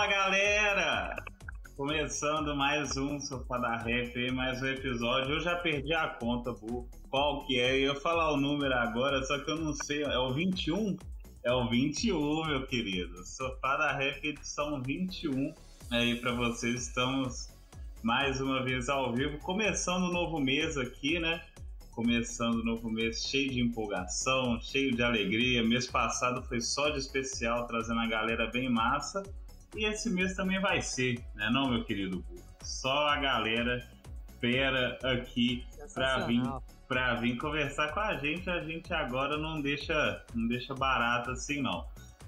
Fala galera! Começando mais um Sofá da Rap, mais um episódio. Eu já perdi a conta, bu. Qual que é? Eu ia falar o número agora, só que eu não sei. É o 21? É o 21, meu querido. Sofá da Rap, edição 21. Aí para vocês, estamos mais uma vez ao vivo, começando um novo mês aqui, né? Começando um novo mês cheio de empolgação, cheio de alegria. Mês passado foi só de especial, trazendo a galera bem massa. E esse mês também vai ser, né, não, meu querido? Só a galera espera aqui para vir para vir conversar com a gente. A gente agora não deixa não deixa barato assim não.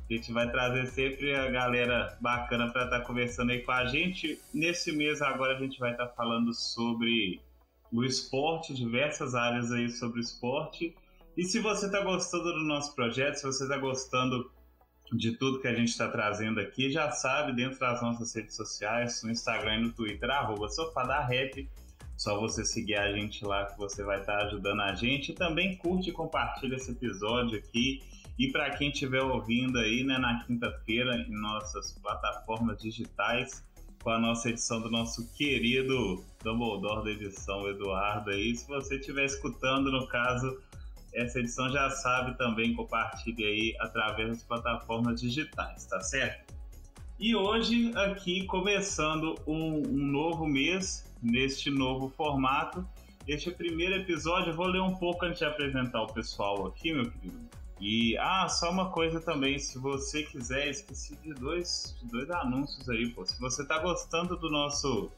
A gente vai trazer sempre a galera bacana para estar tá conversando aí com a gente. Nesse mês agora a gente vai estar tá falando sobre o esporte, diversas áreas aí sobre o esporte. E se você está gostando do nosso projeto, se você está gostando de tudo que a gente está trazendo aqui, já sabe, dentro das nossas redes sociais, no Instagram e no Twitter, arroba Rap. Só você seguir a gente lá que você vai estar tá ajudando a gente. E também curte e compartilha esse episódio aqui e para quem estiver ouvindo aí, né, na quinta-feira, em nossas plataformas digitais, com a nossa edição do nosso querido Dumbledore da edição, Eduardo aí. Se você estiver escutando, no caso, essa edição já sabe também, compartilhe aí através das plataformas digitais, tá certo? E hoje, aqui, começando um, um novo mês, neste novo formato. Este primeiro episódio, eu vou ler um pouco antes de apresentar o pessoal aqui, meu querido e, ah, só uma coisa também, se você quiser, esqueci de dois, de dois anúncios aí, pô. Se você tá gostando do nosso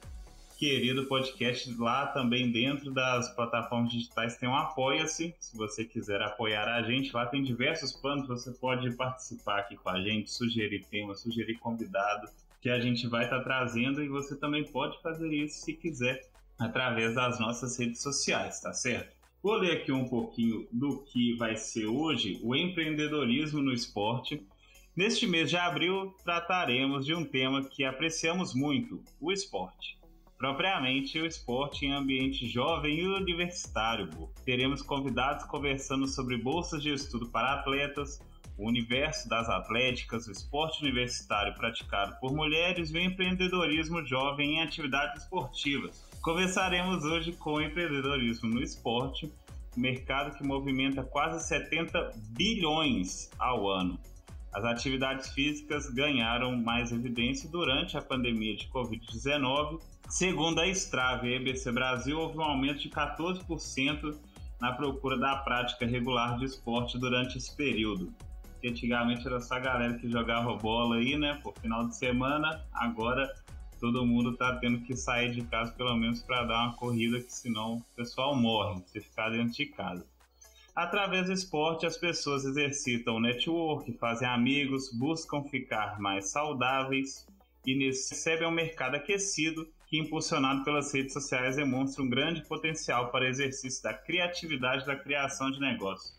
querido podcast lá também dentro das plataformas digitais tem um apoia-se. Se você quiser apoiar a gente, lá tem diversos planos, você pode participar aqui com a gente, sugerir tema, sugerir convidado que a gente vai estar tá trazendo e você também pode fazer isso se quiser através das nossas redes sociais, tá certo? Vou ler aqui um pouquinho do que vai ser hoje o empreendedorismo no esporte. Neste mês de abril, trataremos de um tema que apreciamos muito: o esporte. Propriamente, o esporte em ambiente jovem e universitário. Teremos convidados conversando sobre bolsas de estudo para atletas, o universo das atléticas, o esporte universitário praticado por mulheres e o empreendedorismo jovem em atividades esportivas. Conversaremos hoje com o empreendedorismo no esporte, mercado que movimenta quase 70 bilhões ao ano. As atividades físicas ganharam mais evidência durante a pandemia de Covid-19. Segundo a Strava e a EBC Brasil, houve um aumento de 14% na procura da prática regular de esporte durante esse período. Antigamente era só a galera que jogava bola aí, né, por final de semana, agora todo mundo está tendo que sair de casa pelo menos para dar uma corrida, que senão o pessoal morre se ficar dentro de casa. Através do esporte, as pessoas exercitam o network, fazem amigos, buscam ficar mais saudáveis e recebem um mercado aquecido que, impulsionado pelas redes sociais, demonstra um grande potencial para exercício da criatividade da criação de negócios.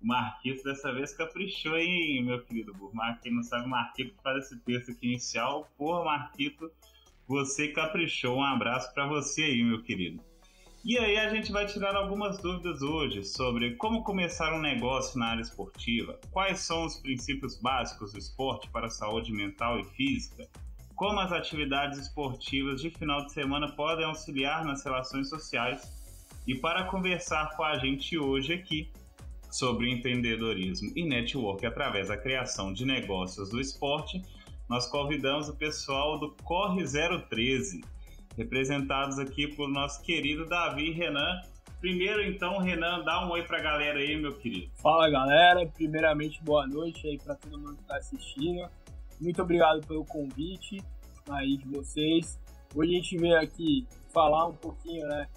O Marquito dessa vez caprichou, hein, meu querido Burro? Quem não sabe, o Marquito faz esse texto aqui inicial. Porra, Marquito, você caprichou. Um abraço para você aí, meu querido. E aí a gente vai tirar algumas dúvidas hoje sobre como começar um negócio na área esportiva, quais são os princípios básicos do esporte para a saúde mental e física, como as atividades esportivas de final de semana podem auxiliar nas relações sociais. E para conversar com a gente hoje aqui sobre empreendedorismo e network através da criação de negócios do esporte, nós convidamos o pessoal do Corre 013, representados aqui por nosso querido Davi e Renan. Primeiro, então, Renan, dá um oi pra galera aí, meu querido. Fala, galera. Primeiramente, boa noite aí para todo mundo que está assistindo. Muito obrigado pelo convite aí de vocês. Hoje a gente veio aqui falar um pouquinho, né,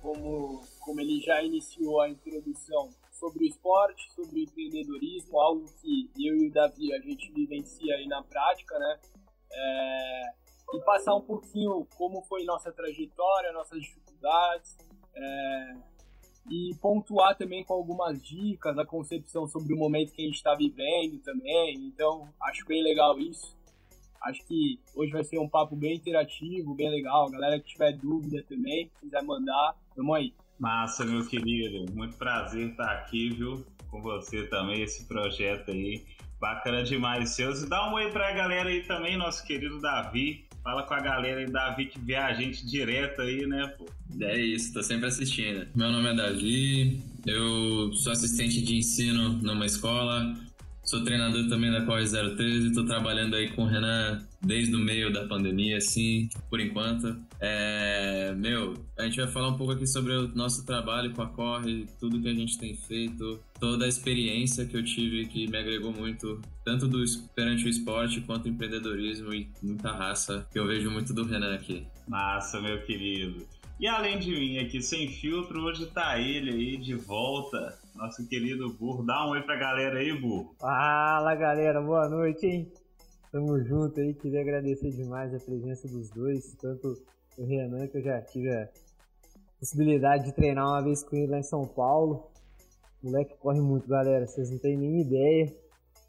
como, como ele já iniciou a introdução sobre o esporte, sobre empreendedorismo, algo que eu e o Davi a gente vivencia aí na prática, né? É, e passar um pouquinho como foi nossa trajetória, nossas dificuldades, é, e pontuar também com algumas dicas, a concepção sobre o momento que a gente está vivendo também. Então, acho bem legal isso. Acho que hoje vai ser um papo bem interativo, bem legal. A galera que tiver dúvida também, quiser mandar, vamos aí. Massa, meu querido. Muito prazer estar aqui, viu? Com você também, esse projeto aí. Bacana demais, seus. E dá um oi pra galera aí também, nosso querido Davi. Fala com a galera aí, Davi, que vê a gente direto aí, né, pô? É isso, tô sempre assistindo. Meu nome é Davi, eu sou assistente de ensino numa escola, Sou treinador também da Corre 013, estou trabalhando aí com o Renan desde o meio da pandemia, assim, por enquanto. É, meu, a gente vai falar um pouco aqui sobre o nosso trabalho com a Corre, tudo que a gente tem feito, toda a experiência que eu tive que me agregou muito, tanto do perante o esporte quanto o empreendedorismo e muita raça, que eu vejo muito do Renan aqui. Massa, meu querido. E além de mim aqui sem filtro, hoje tá ele aí de volta, nosso querido Burro. Dá um oi pra galera aí, Burro. Fala galera, boa noite, hein? Tamo junto aí, queria agradecer demais a presença dos dois, tanto o Renan, que eu já tive a possibilidade de treinar uma vez com ele lá em São Paulo. O moleque corre muito, galera, vocês não têm nem ideia.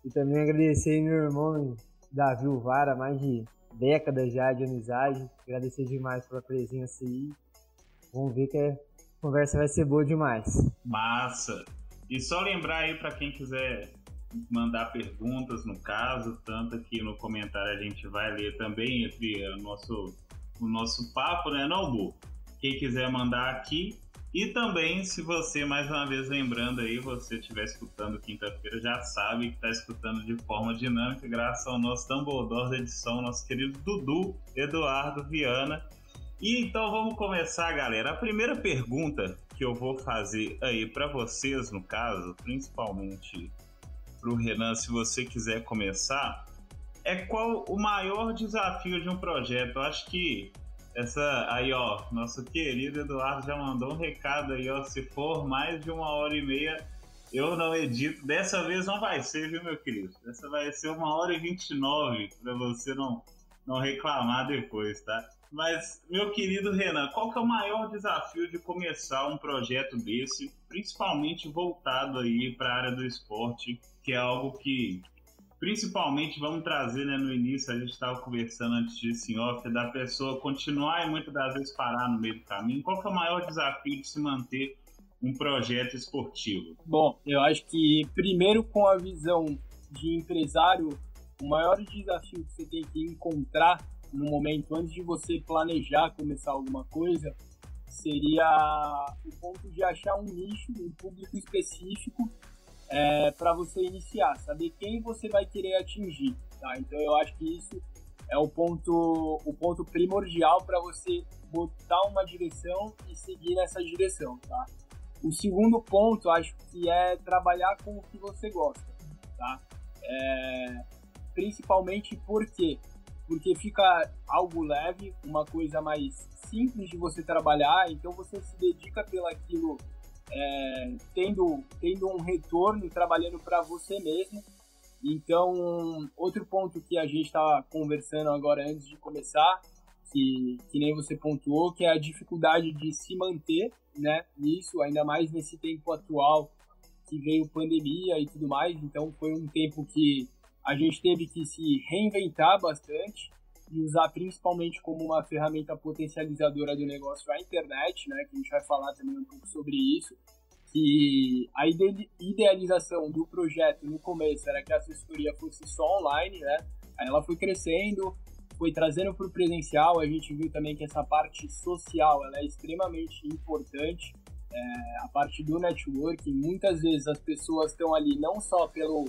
E também agradecer meu irmão Davi Vara, mais de décadas já de amizade. Agradecer demais pela presença aí. Vamos ver que a conversa vai ser boa demais. Massa! E só lembrar aí para quem quiser mandar perguntas, no caso, tanto aqui no comentário a gente vai ler também entre o nosso, o nosso papo, né, não, Bu? Quem quiser mandar aqui. E também, se você, mais uma vez lembrando aí, você estiver escutando quinta-feira, já sabe que está escutando de forma dinâmica, graças ao nosso Dumbledore da edição, nosso querido Dudu Eduardo Viana, e então vamos começar, galera. A primeira pergunta que eu vou fazer aí para vocês, no caso, principalmente para o Renan, se você quiser começar, é qual o maior desafio de um projeto? Eu acho que essa aí, ó, nosso querido Eduardo já mandou um recado aí, ó, se for mais de uma hora e meia, eu não edito. Dessa vez não vai ser, viu, meu querido? Dessa vai ser uma hora e vinte e nove para você não não reclamar depois, tá? Mas, meu querido Renan, qual que é o maior desafio de começar um projeto desse, principalmente voltado aí para a área do esporte, que é algo que, principalmente, vamos trazer né, no início, a gente estava conversando antes disso em off, da pessoa continuar e muitas das vezes parar no meio do caminho. Qual que é o maior desafio de se manter um projeto esportivo? Bom, eu acho que primeiro com a visão de empresário, o maior desafio que você tem que encontrar no momento antes de você planejar começar alguma coisa seria o ponto de achar um nicho, um público específico é, para você iniciar, saber quem você vai querer atingir. Tá? Então eu acho que isso é o ponto, o ponto primordial para você botar uma direção e seguir nessa direção. Tá? O segundo ponto, acho que é trabalhar com o que você gosta. Tá? É, principalmente porque porque fica algo leve, uma coisa mais simples de você trabalhar, então você se dedica pelaquilo é, tendo, tendo um retorno, trabalhando para você mesmo. Então, outro ponto que a gente estava conversando agora antes de começar, que, que nem você pontuou, que é a dificuldade de se manter né, nisso, ainda mais nesse tempo atual que veio pandemia e tudo mais. Então, foi um tempo que a gente teve que se reinventar bastante e usar principalmente como uma ferramenta potencializadora do negócio a internet, né, que a gente vai falar também um pouco sobre isso, que a idealização do projeto no começo era que a assessoria fosse só online, né, aí ela foi crescendo, foi trazendo para o presencial, a gente viu também que essa parte social ela é extremamente importante, é, a parte do networking, muitas vezes as pessoas estão ali não só pelo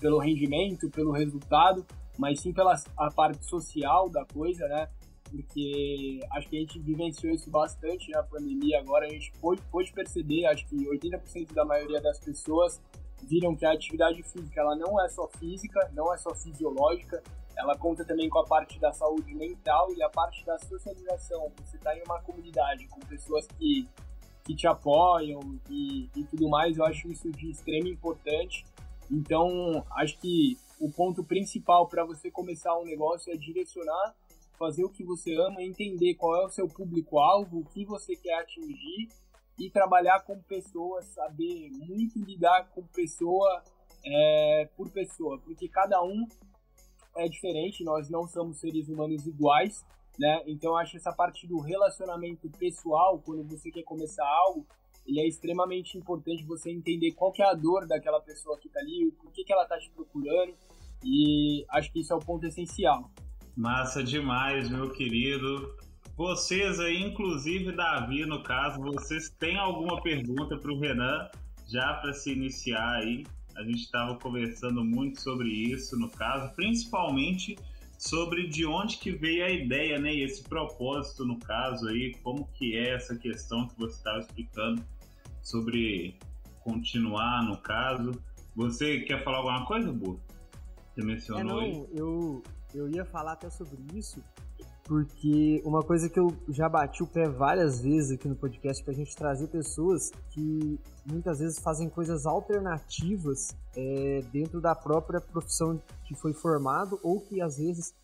pelo rendimento, pelo resultado, mas sim pela a parte social da coisa, né? Porque acho que a gente vivenciou isso bastante na pandemia. Agora a gente pôde, pôde perceber, acho que 80% da maioria das pessoas viram que a atividade física ela não é só física, não é só fisiológica, ela conta também com a parte da saúde mental e a parte da socialização. Você está em uma comunidade com pessoas que, que te apoiam e, e tudo mais, eu acho isso de extrema importância. Então, acho que o ponto principal para você começar um negócio é direcionar, fazer o que você ama, entender qual é o seu público-alvo, o que você quer atingir e trabalhar com pessoas, saber muito lidar com pessoa é, por pessoa, porque cada um é diferente, nós não somos seres humanos iguais, né? Então acho essa parte do relacionamento pessoal, quando você quer começar algo, e é extremamente importante você entender qual que é a dor daquela pessoa que está ali, o que, que ela está te procurando, E acho que isso é o ponto essencial. Massa demais, meu querido. Vocês aí, inclusive Davi, no caso, vocês têm alguma pergunta para o Renan, já para se iniciar aí? A gente estava conversando muito sobre isso, no caso, principalmente sobre de onde que veio a ideia, né? E esse propósito, no caso aí, como que é essa questão que você estava explicando sobre continuar, no caso. Você quer falar alguma coisa, Bu? Você mencionou é, não. Eu, eu ia falar até sobre isso, porque uma coisa que eu já bati o pé várias vezes aqui no podcast para a gente trazer pessoas que muitas vezes fazem coisas alternativas é, dentro da própria profissão que foi formado ou que às vezes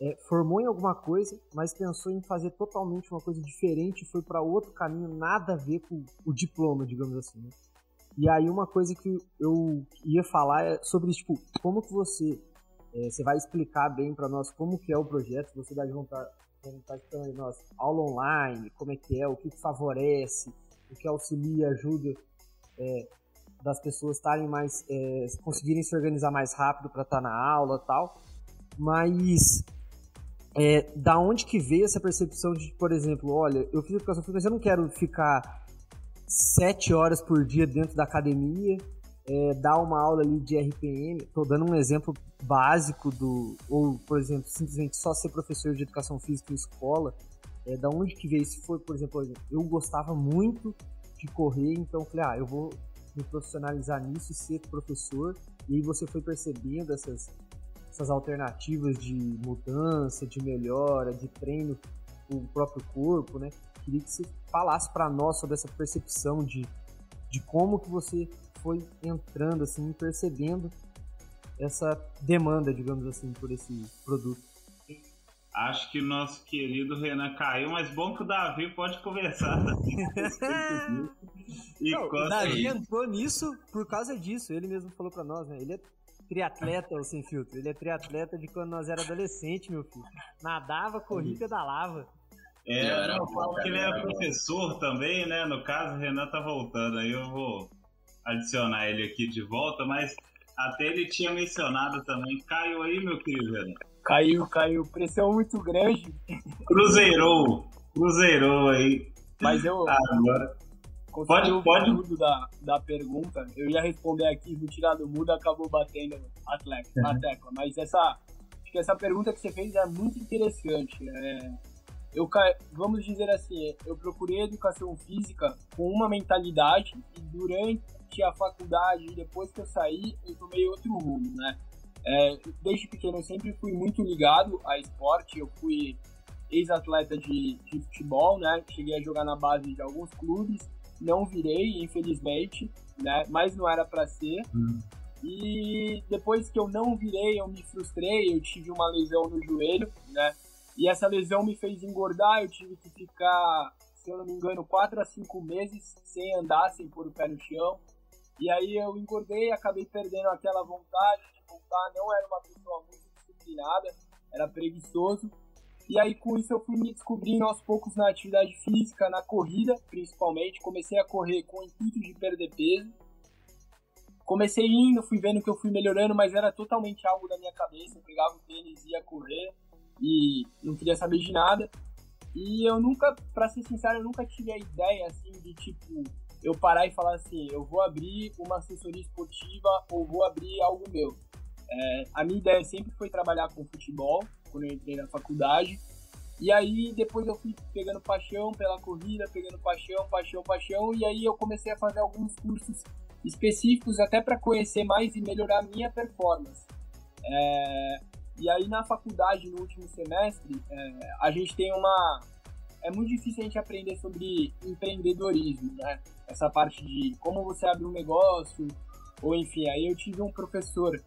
é, formou em alguma coisa, mas pensou em fazer totalmente uma coisa diferente, foi para outro caminho, nada a ver com o diploma, digamos assim. Né? E aí uma coisa que eu ia falar é sobre tipo como que você é, você vai explicar bem para nós como que é o projeto, você vai juntar tá explicando nós aula online, como é que é, o que, que favorece, o que auxilia, ajuda é, das pessoas estarem mais é, conseguirem se organizar mais rápido para estar tá na aula, tal. Mas é, da onde que veio essa percepção de, por exemplo, olha, eu fiz educação física, mas eu não quero ficar sete horas por dia dentro da academia, é, dar uma aula ali de RPM. Estou dando um exemplo básico do, ou por exemplo, simplesmente só ser professor de educação física em escola. É, da onde que veio? Se foi, por exemplo, eu gostava muito de correr, então falei, ah, eu vou me profissionalizar nisso e ser professor. E aí você foi percebendo essas essas alternativas de mudança, de melhora, de treino o próprio corpo, né? Queria que você falasse para nós sobre essa percepção de, de como que você foi entrando assim, percebendo essa demanda, digamos assim, por esse produto. Acho que o nosso querido Renan caiu, mas bom que o Davi pode conversar. e Não, o Davi entrou nisso por causa disso. Ele mesmo falou para nós, né? Ele é triatleta, o Sem Filtro. Ele é triatleta de quando nós era adolescente, meu filho. Nadava, corria e pedalava. É, eu falo que ele é professor também, né? No caso, o Renan tá voltando, aí eu vou adicionar ele aqui de volta, mas até ele tinha mencionado também. Caiu aí, meu querido Renan? Caiu, caiu. Pressão muito grande. Cruzeirou. Cruzeirou aí. Mas eu. Agora. Pode, pode. tudo da, da pergunta. Eu ia responder aqui, vou tirar do mudo, acabou batendo a, tecla, tecla. Mas essa, acho que essa pergunta que você fez é muito interessante. É, eu, vamos dizer assim, eu procurei educação física com uma mentalidade e durante a faculdade, depois que eu saí, eu tomei outro rumo, né? É, desde pequeno eu sempre fui muito ligado a esporte, eu fui ex-atleta de, de futebol, né? Cheguei a jogar na base de alguns clubes não virei, infelizmente, né? Mas não era para ser. Hum. E depois que eu não virei, eu me frustrei, eu tive uma lesão no joelho, né? E essa lesão me fez engordar, eu tive que ficar, se eu não me engano, 4 a 5 meses sem andar, sem pôr o pé no chão. E aí eu engordei, acabei perdendo aquela vontade de voltar, não era uma pessoa muito disciplinada, era preguiçoso. E aí com isso eu fui me descobrindo aos poucos na atividade física, na corrida principalmente. Comecei a correr com o intuito de perder peso. Comecei indo, fui vendo que eu fui melhorando, mas era totalmente algo da minha cabeça. Eu pegava o tênis, ia correr e não queria saber de nada. E eu nunca, para ser sincero, eu nunca tive a ideia assim de tipo eu parar e falar assim, eu vou abrir uma assessoria esportiva ou vou abrir algo meu. É, a minha ideia sempre foi trabalhar com futebol, quando eu entrei na faculdade. E aí depois eu fui pegando paixão pela corrida, pegando paixão, paixão, paixão, e aí eu comecei a fazer alguns cursos específicos até para conhecer mais e melhorar a minha performance. É, e aí na faculdade, no último semestre, é, a gente tem uma... É muito difícil a gente aprender sobre empreendedorismo, né? Essa parte de como você abre um negócio, ou enfim, aí eu tive um professor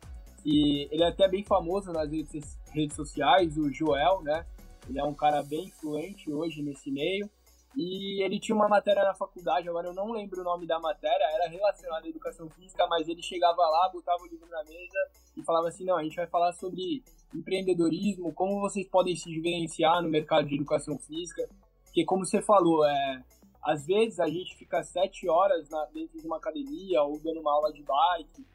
e ele é até bem famoso nas redes, redes sociais, o Joel, né? Ele é um cara bem influente hoje nesse meio. E ele tinha uma matéria na faculdade, agora eu não lembro o nome da matéria, era relacionada à educação física, mas ele chegava lá, botava o livro na mesa e falava assim: não, a gente vai falar sobre empreendedorismo, como vocês podem se diferenciar no mercado de educação física. Porque, como você falou, é, às vezes a gente fica sete horas na, dentro de uma academia ou dando uma aula de bike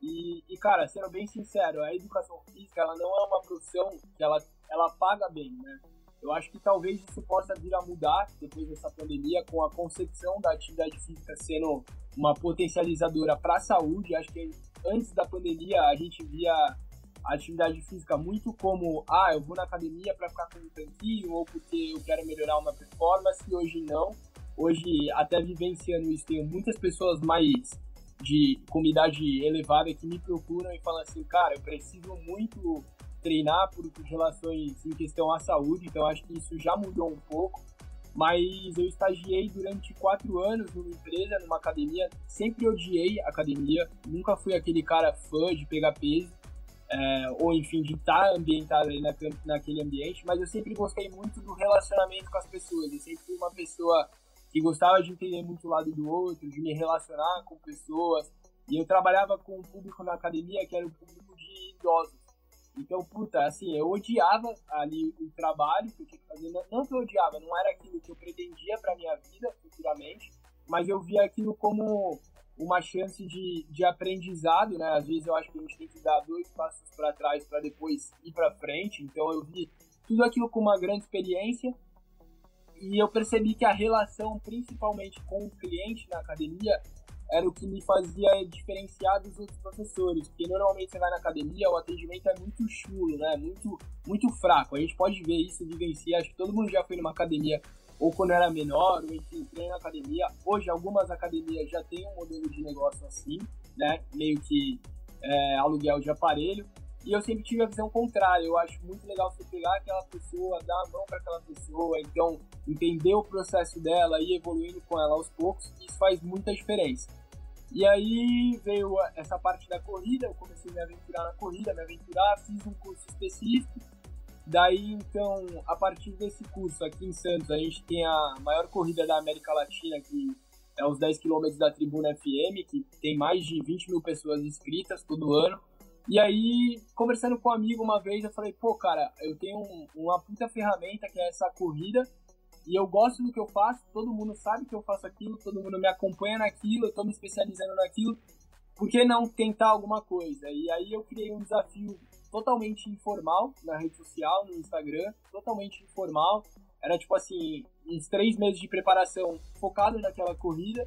E, e, cara, sendo bem sincero, a educação física ela não é uma profissão que ela, ela paga bem, né? Eu acho que talvez isso possa vir a mudar depois dessa pandemia, com a concepção da atividade física sendo uma potencializadora para a saúde. Acho que antes da pandemia a gente via atividade física muito como, ah, eu vou na academia para ficar com um tanquinho ou porque eu quero melhorar uma performance, e hoje não. Hoje, até vivenciando isso, tenho muitas pessoas mais de comunidade elevada que me procuram e falam assim, cara, eu preciso muito treinar por relações em questão à saúde, então acho que isso já mudou um pouco. Mas eu estagiei durante quatro anos numa empresa, numa academia. Sempre odiei academia, nunca fui aquele cara fã de pegar peso, é, ou enfim, de estar ambientado ali na, naquele ambiente, mas eu sempre gostei muito do relacionamento com as pessoas. Eu sempre fui uma pessoa que gostava de entender muito o lado do outro, de me relacionar com pessoas. E eu trabalhava com um público na academia que era o público de idosos. Então, puta, assim, eu odiava ali o trabalho que eu tinha que fazer. Não que eu odiava, não era aquilo que eu pretendia para minha vida futuramente, mas eu via aquilo como uma chance de, de aprendizado, né? Às vezes eu acho que a gente tem que dar dois passos para trás para depois ir para frente. Então eu vi tudo aquilo com uma grande experiência e eu percebi que a relação, principalmente com o cliente na academia, era o que me fazia diferenciar dos outros professores, porque normalmente você vai na academia, o atendimento é muito chulo, né? Muito, muito fraco. A gente pode ver isso, vivenciar. Acho que todo mundo já foi numa academia ou quando era menor, ou enfim, treina na academia. Hoje, algumas academias já têm um modelo de negócio assim, né? Meio que é, aluguel de aparelho. E eu sempre tive a visão contrária. Eu acho muito legal você pegar aquela pessoa, dar a mão para aquela pessoa, então entender o processo dela e evoluindo com ela aos poucos. Isso faz muita diferença. E aí veio essa parte da corrida, eu comecei a me aventurar na corrida, me aventurar, fiz um curso específico. Daí, então, a partir desse curso aqui em Santos, a gente tem a maior corrida da América Latina, que é os 10 km da Tribuna FM, que tem mais de 20 mil pessoas inscritas todo ano. E aí, conversando com um amigo uma vez, eu falei, pô, cara, eu tenho um, uma puta ferramenta que é essa corrida, e eu gosto do que eu faço, todo mundo sabe que eu faço aquilo, todo mundo me acompanha naquilo, eu tô me especializando naquilo, por que não tentar alguma coisa? E aí eu criei um desafio totalmente informal na rede social, no Instagram, totalmente informal. Era tipo assim, uns três meses de preparação focado naquela corrida,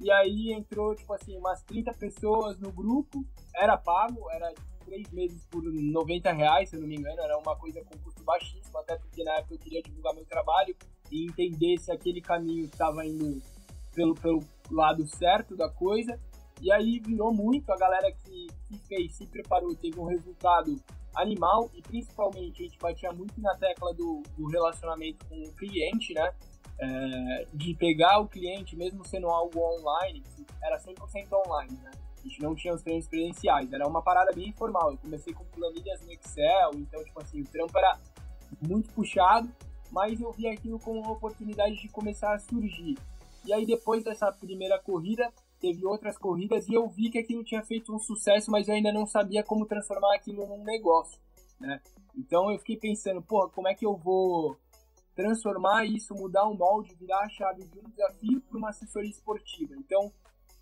e aí entrou, tipo assim, umas 30 pessoas no grupo, era pago, era três meses por 90 reais, se eu não me engano, era uma coisa com custo baixíssimo, até porque na época eu queria divulgar meu trabalho e entender se aquele caminho estava indo pelo, pelo lado certo da coisa. E aí virou muito, a galera que, que fez, se preparou, teve um resultado animal e principalmente a gente batia muito na tecla do, do relacionamento com o cliente, né? é, de pegar o cliente, mesmo sendo algo online, era 100% online, né? A gente não tinha os treinos presenciais, era uma parada bem informal. Eu comecei com planilhas no Excel, então, tipo assim, o trampo era muito puxado, mas eu vi aquilo como uma oportunidade de começar a surgir. E aí, depois dessa primeira corrida, teve outras corridas e eu vi que aquilo tinha feito um sucesso, mas eu ainda não sabia como transformar aquilo num negócio, né? Então eu fiquei pensando, porra, como é que eu vou transformar isso, mudar o molde, virar a chave de um desafio para uma assessoria esportiva. Então,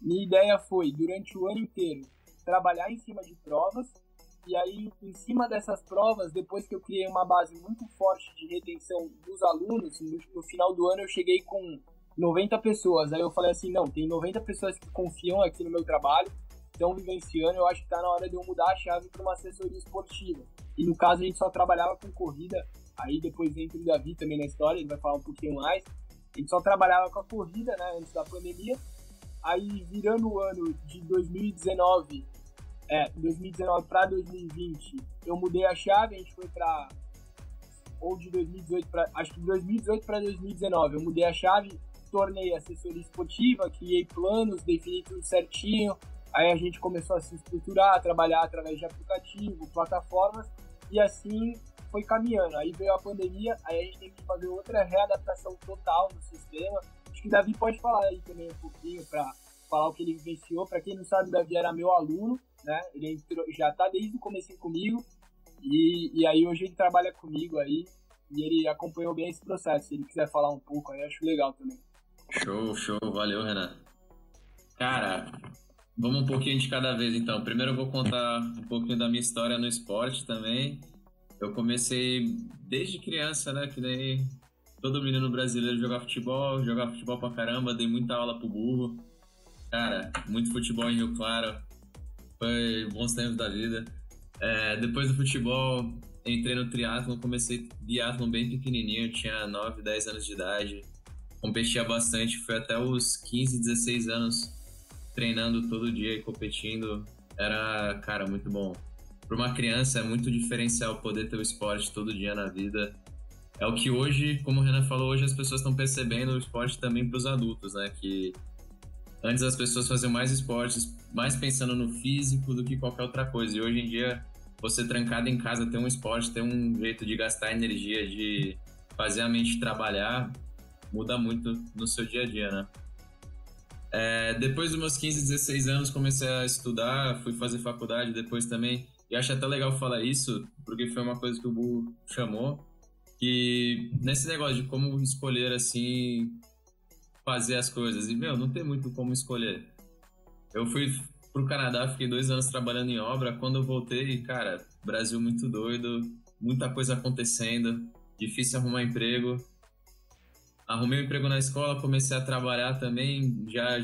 minha ideia foi, durante o ano inteiro, trabalhar em cima de provas, e aí, em cima dessas provas, depois que eu criei uma base muito forte de retenção dos alunos, no, no final do ano eu cheguei com 90 pessoas. Aí eu falei assim, não, tem 90 pessoas que confiam aqui no meu trabalho, estão vivenciando, eu acho que está na hora de eu mudar a chave para uma assessoria esportiva. E no caso a gente só trabalhava com corrida Aí depois entra o Davi também na história, ele vai falar um pouquinho mais. Ele só trabalhava com a corrida, né, antes da pandemia. Aí virando o ano de 2019, é, 2019 para 2020, eu mudei a chave, a gente foi para ou de 2018 para acho que de 2018 para 2019, eu mudei a chave, tornei assessoria esportiva, criei planos, defini tudo certinho. Aí a gente começou a se estruturar, a trabalhar através de aplicativo, plataformas e assim foi caminhando. Aí veio a pandemia, aí a gente teve que fazer outra readaptação total no sistema. Acho que o Davi pode falar aí também um pouquinho para falar o que ele vivenciou. Para quem não sabe, o Davi era meu aluno, né? Ele entrou, já está desde o começo comigo. E, e aí hoje ele trabalha comigo aí e ele acompanhou bem esse processo. Se ele quiser falar um pouco aí, acho legal também. Show, show, valeu, Renan. Cara, Vamos um pouquinho de cada vez, então. Primeiro eu vou contar um pouquinho da minha história no esporte também. Eu comecei desde criança, né? Que nem todo menino brasileiro jogar futebol, jogar futebol pra caramba, dei muita aula pro burro. Cara, muito futebol em Rio Claro. Foi bons tempos da vida. É, depois do futebol, entrei no triatlon, comecei biatlon bem pequenininho, tinha 9, 10 anos de idade. Competia bastante, foi até os 15, 16 anos treinando todo dia e competindo. Era, cara, muito bom. Para uma criança é muito diferencial poder ter o esporte todo dia na vida. É o que hoje, como o Renan falou, hoje as pessoas estão percebendo o esporte também para os adultos, né? Que antes as pessoas faziam mais esportes, mais pensando no físico do que qualquer outra coisa. E hoje em dia, você trancado em casa, ter um esporte, ter um jeito de gastar energia, de fazer a mente trabalhar, muda muito no seu dia a dia, né? É, depois dos meus 15, 16 anos, comecei a estudar, fui fazer faculdade depois também. E acho até legal falar isso, porque foi uma coisa que o Bu chamou, que nesse negócio de como escolher, assim, fazer as coisas. E, meu, não tem muito como escolher. Eu fui pro Canadá, fiquei dois anos trabalhando em obra. Quando eu voltei, cara, Brasil muito doido, muita coisa acontecendo, difícil arrumar emprego. Arrumei um emprego na escola, comecei a trabalhar também, já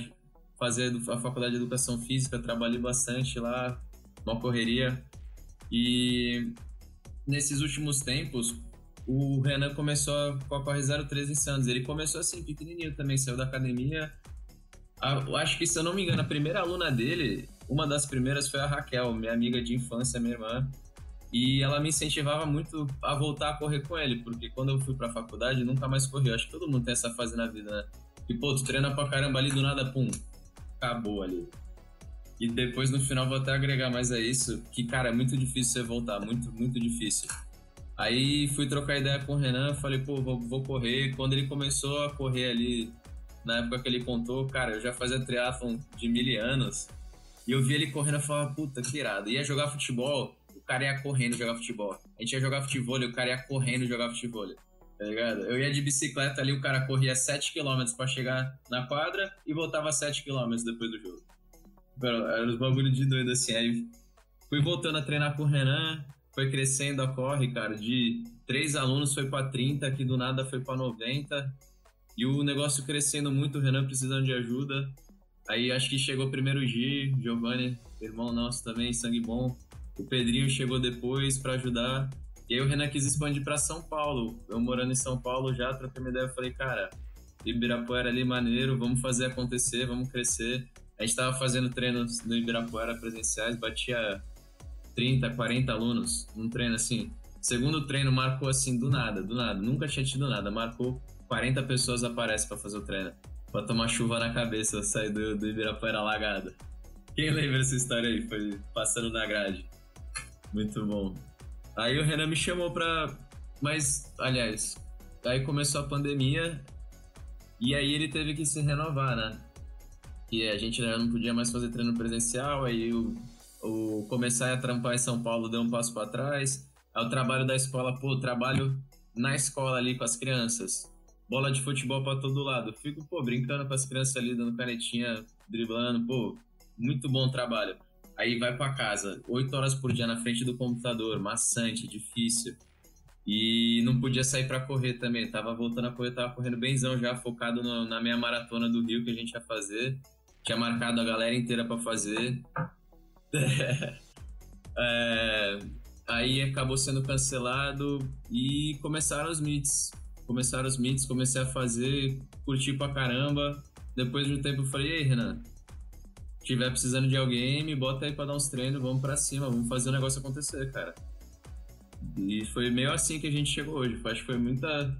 fazer a faculdade de educação física, trabalhei bastante lá, uma correria. E nesses últimos tempos, o Renan começou com a Corre 03 em Santos. Ele começou assim, pequenininho também, saiu da academia. Acho que, se eu não me engano, a primeira aluna dele, uma das primeiras foi a Raquel, minha amiga de infância, minha irmã. E ela me incentivava muito a voltar a correr com ele, porque quando eu fui pra faculdade, nunca mais corri. Eu acho que todo mundo tem essa fase na vida, né? E, pô, tu treina pra caramba ali, do nada, pum, acabou ali. E depois, no final, vou até agregar mais a isso, que, cara, é muito difícil você voltar, muito, muito difícil. Aí fui trocar ideia com o Renan, falei, pô, vou, correr. Quando ele começou a correr ali, na época que ele contou, cara, eu já fazia triatlon de mil anos. E eu vi ele correndo e falava, puta, que irado. Ia jogar futebol, cara ia correndo jogar futebol. A gente ia jogar futebol o cara ia correndo jogar futebol. Tá ligado? Eu ia de bicicleta ali, o cara corria 7km para chegar na quadra e voltava 7km depois do jogo. Era uns bagulho de doido assim. Aí fui voltando a treinar com o Renan, foi crescendo a corre, cara. De três alunos foi para 30, que do nada foi para 90. E o negócio crescendo muito, o Renan precisando de ajuda. Aí acho que chegou o primeiro G, Giovanni, irmão nosso também, sangue bom. O Pedrinho chegou depois para ajudar. E aí o Renan quis expandir para São Paulo. Eu morando em São Paulo já, troquei uma ideia. Falei, cara, Ibirapuera ali maneiro, vamos fazer acontecer, vamos crescer. A gente tava fazendo treinos no Ibirapuera presenciais, batia 30, 40 alunos num treino assim. Segundo treino marcou assim do nada, do nada. Nunca tinha tido nada. Marcou 40 pessoas aparecem para fazer o treino. Pra tomar chuva na cabeça, sair do, do Ibirapuera lagado. Quem lembra essa história aí? Foi passando na grade. Muito bom. Aí o Renan me chamou pra. Mas, aliás, aí começou a pandemia e aí ele teve que se renovar, né? E a gente não podia mais fazer treino presencial, aí o, o começar a trampar em São Paulo deu um passo para trás. Aí o trabalho da escola, pô, trabalho na escola ali com as crianças. Bola de futebol para todo lado. Fico, pô, brincando com as crianças ali, dando canetinha, driblando, pô, muito bom trabalho. Aí vai para casa, oito horas por dia na frente do computador, maçante, difícil. E não podia sair para correr também. Tava voltando a correr, tava correndo benzão já, focado no, na minha maratona do Rio que a gente ia fazer. Tinha marcado a galera inteira para fazer. é, aí acabou sendo cancelado e começaram os meets. Começaram os meets, comecei a fazer, curti pra caramba. Depois de um tempo eu falei, ei Renan, tiver precisando de alguém, me bota aí pra dar uns treinos, vamos pra cima, vamos fazer o negócio acontecer, cara. E foi meio assim que a gente chegou hoje. Acho que foi muita,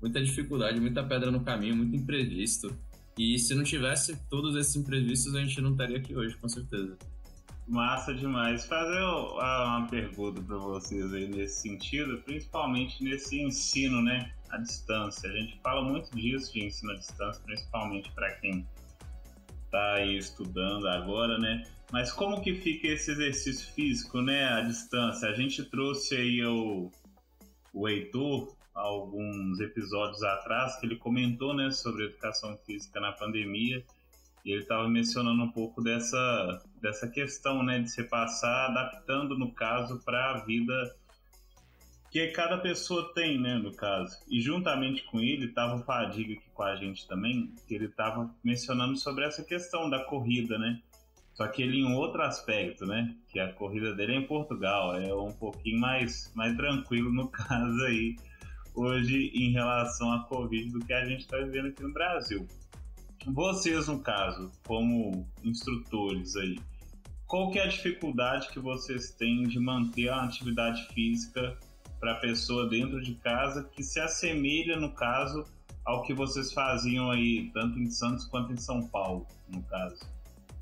muita dificuldade, muita pedra no caminho, muito imprevisto. E se não tivesse todos esses imprevistos, a gente não estaria aqui hoje, com certeza. Massa demais. Fazer uma pergunta para vocês aí nesse sentido, principalmente nesse ensino, né, à distância. A gente fala muito disso de ensino à distância, principalmente para quem está aí estudando agora, né? Mas como que fica esse exercício físico, né, à distância? A gente trouxe aí o, o Heitor alguns episódios atrás que ele comentou, né, sobre educação física na pandemia E ele estava mencionando um pouco dessa, dessa questão, né, de se passar adaptando, no caso, para a vida que cada pessoa tem, né, no caso. E juntamente com ele estava o Fadiga aqui com a gente também, que ele estava mencionando sobre essa questão da corrida, né? Só que ele em outro aspecto, né? Que a corrida dele é em Portugal, é um pouquinho mais, mais tranquilo no caso aí, hoje em relação à Covid do que a gente está vivendo aqui no Brasil. Vocês, no caso, como instrutores aí, qual que é a dificuldade que vocês têm de manter a atividade física para a pessoa dentro de casa que se assemelha, no caso, ao que vocês faziam aí, tanto em Santos quanto em São Paulo, no caso.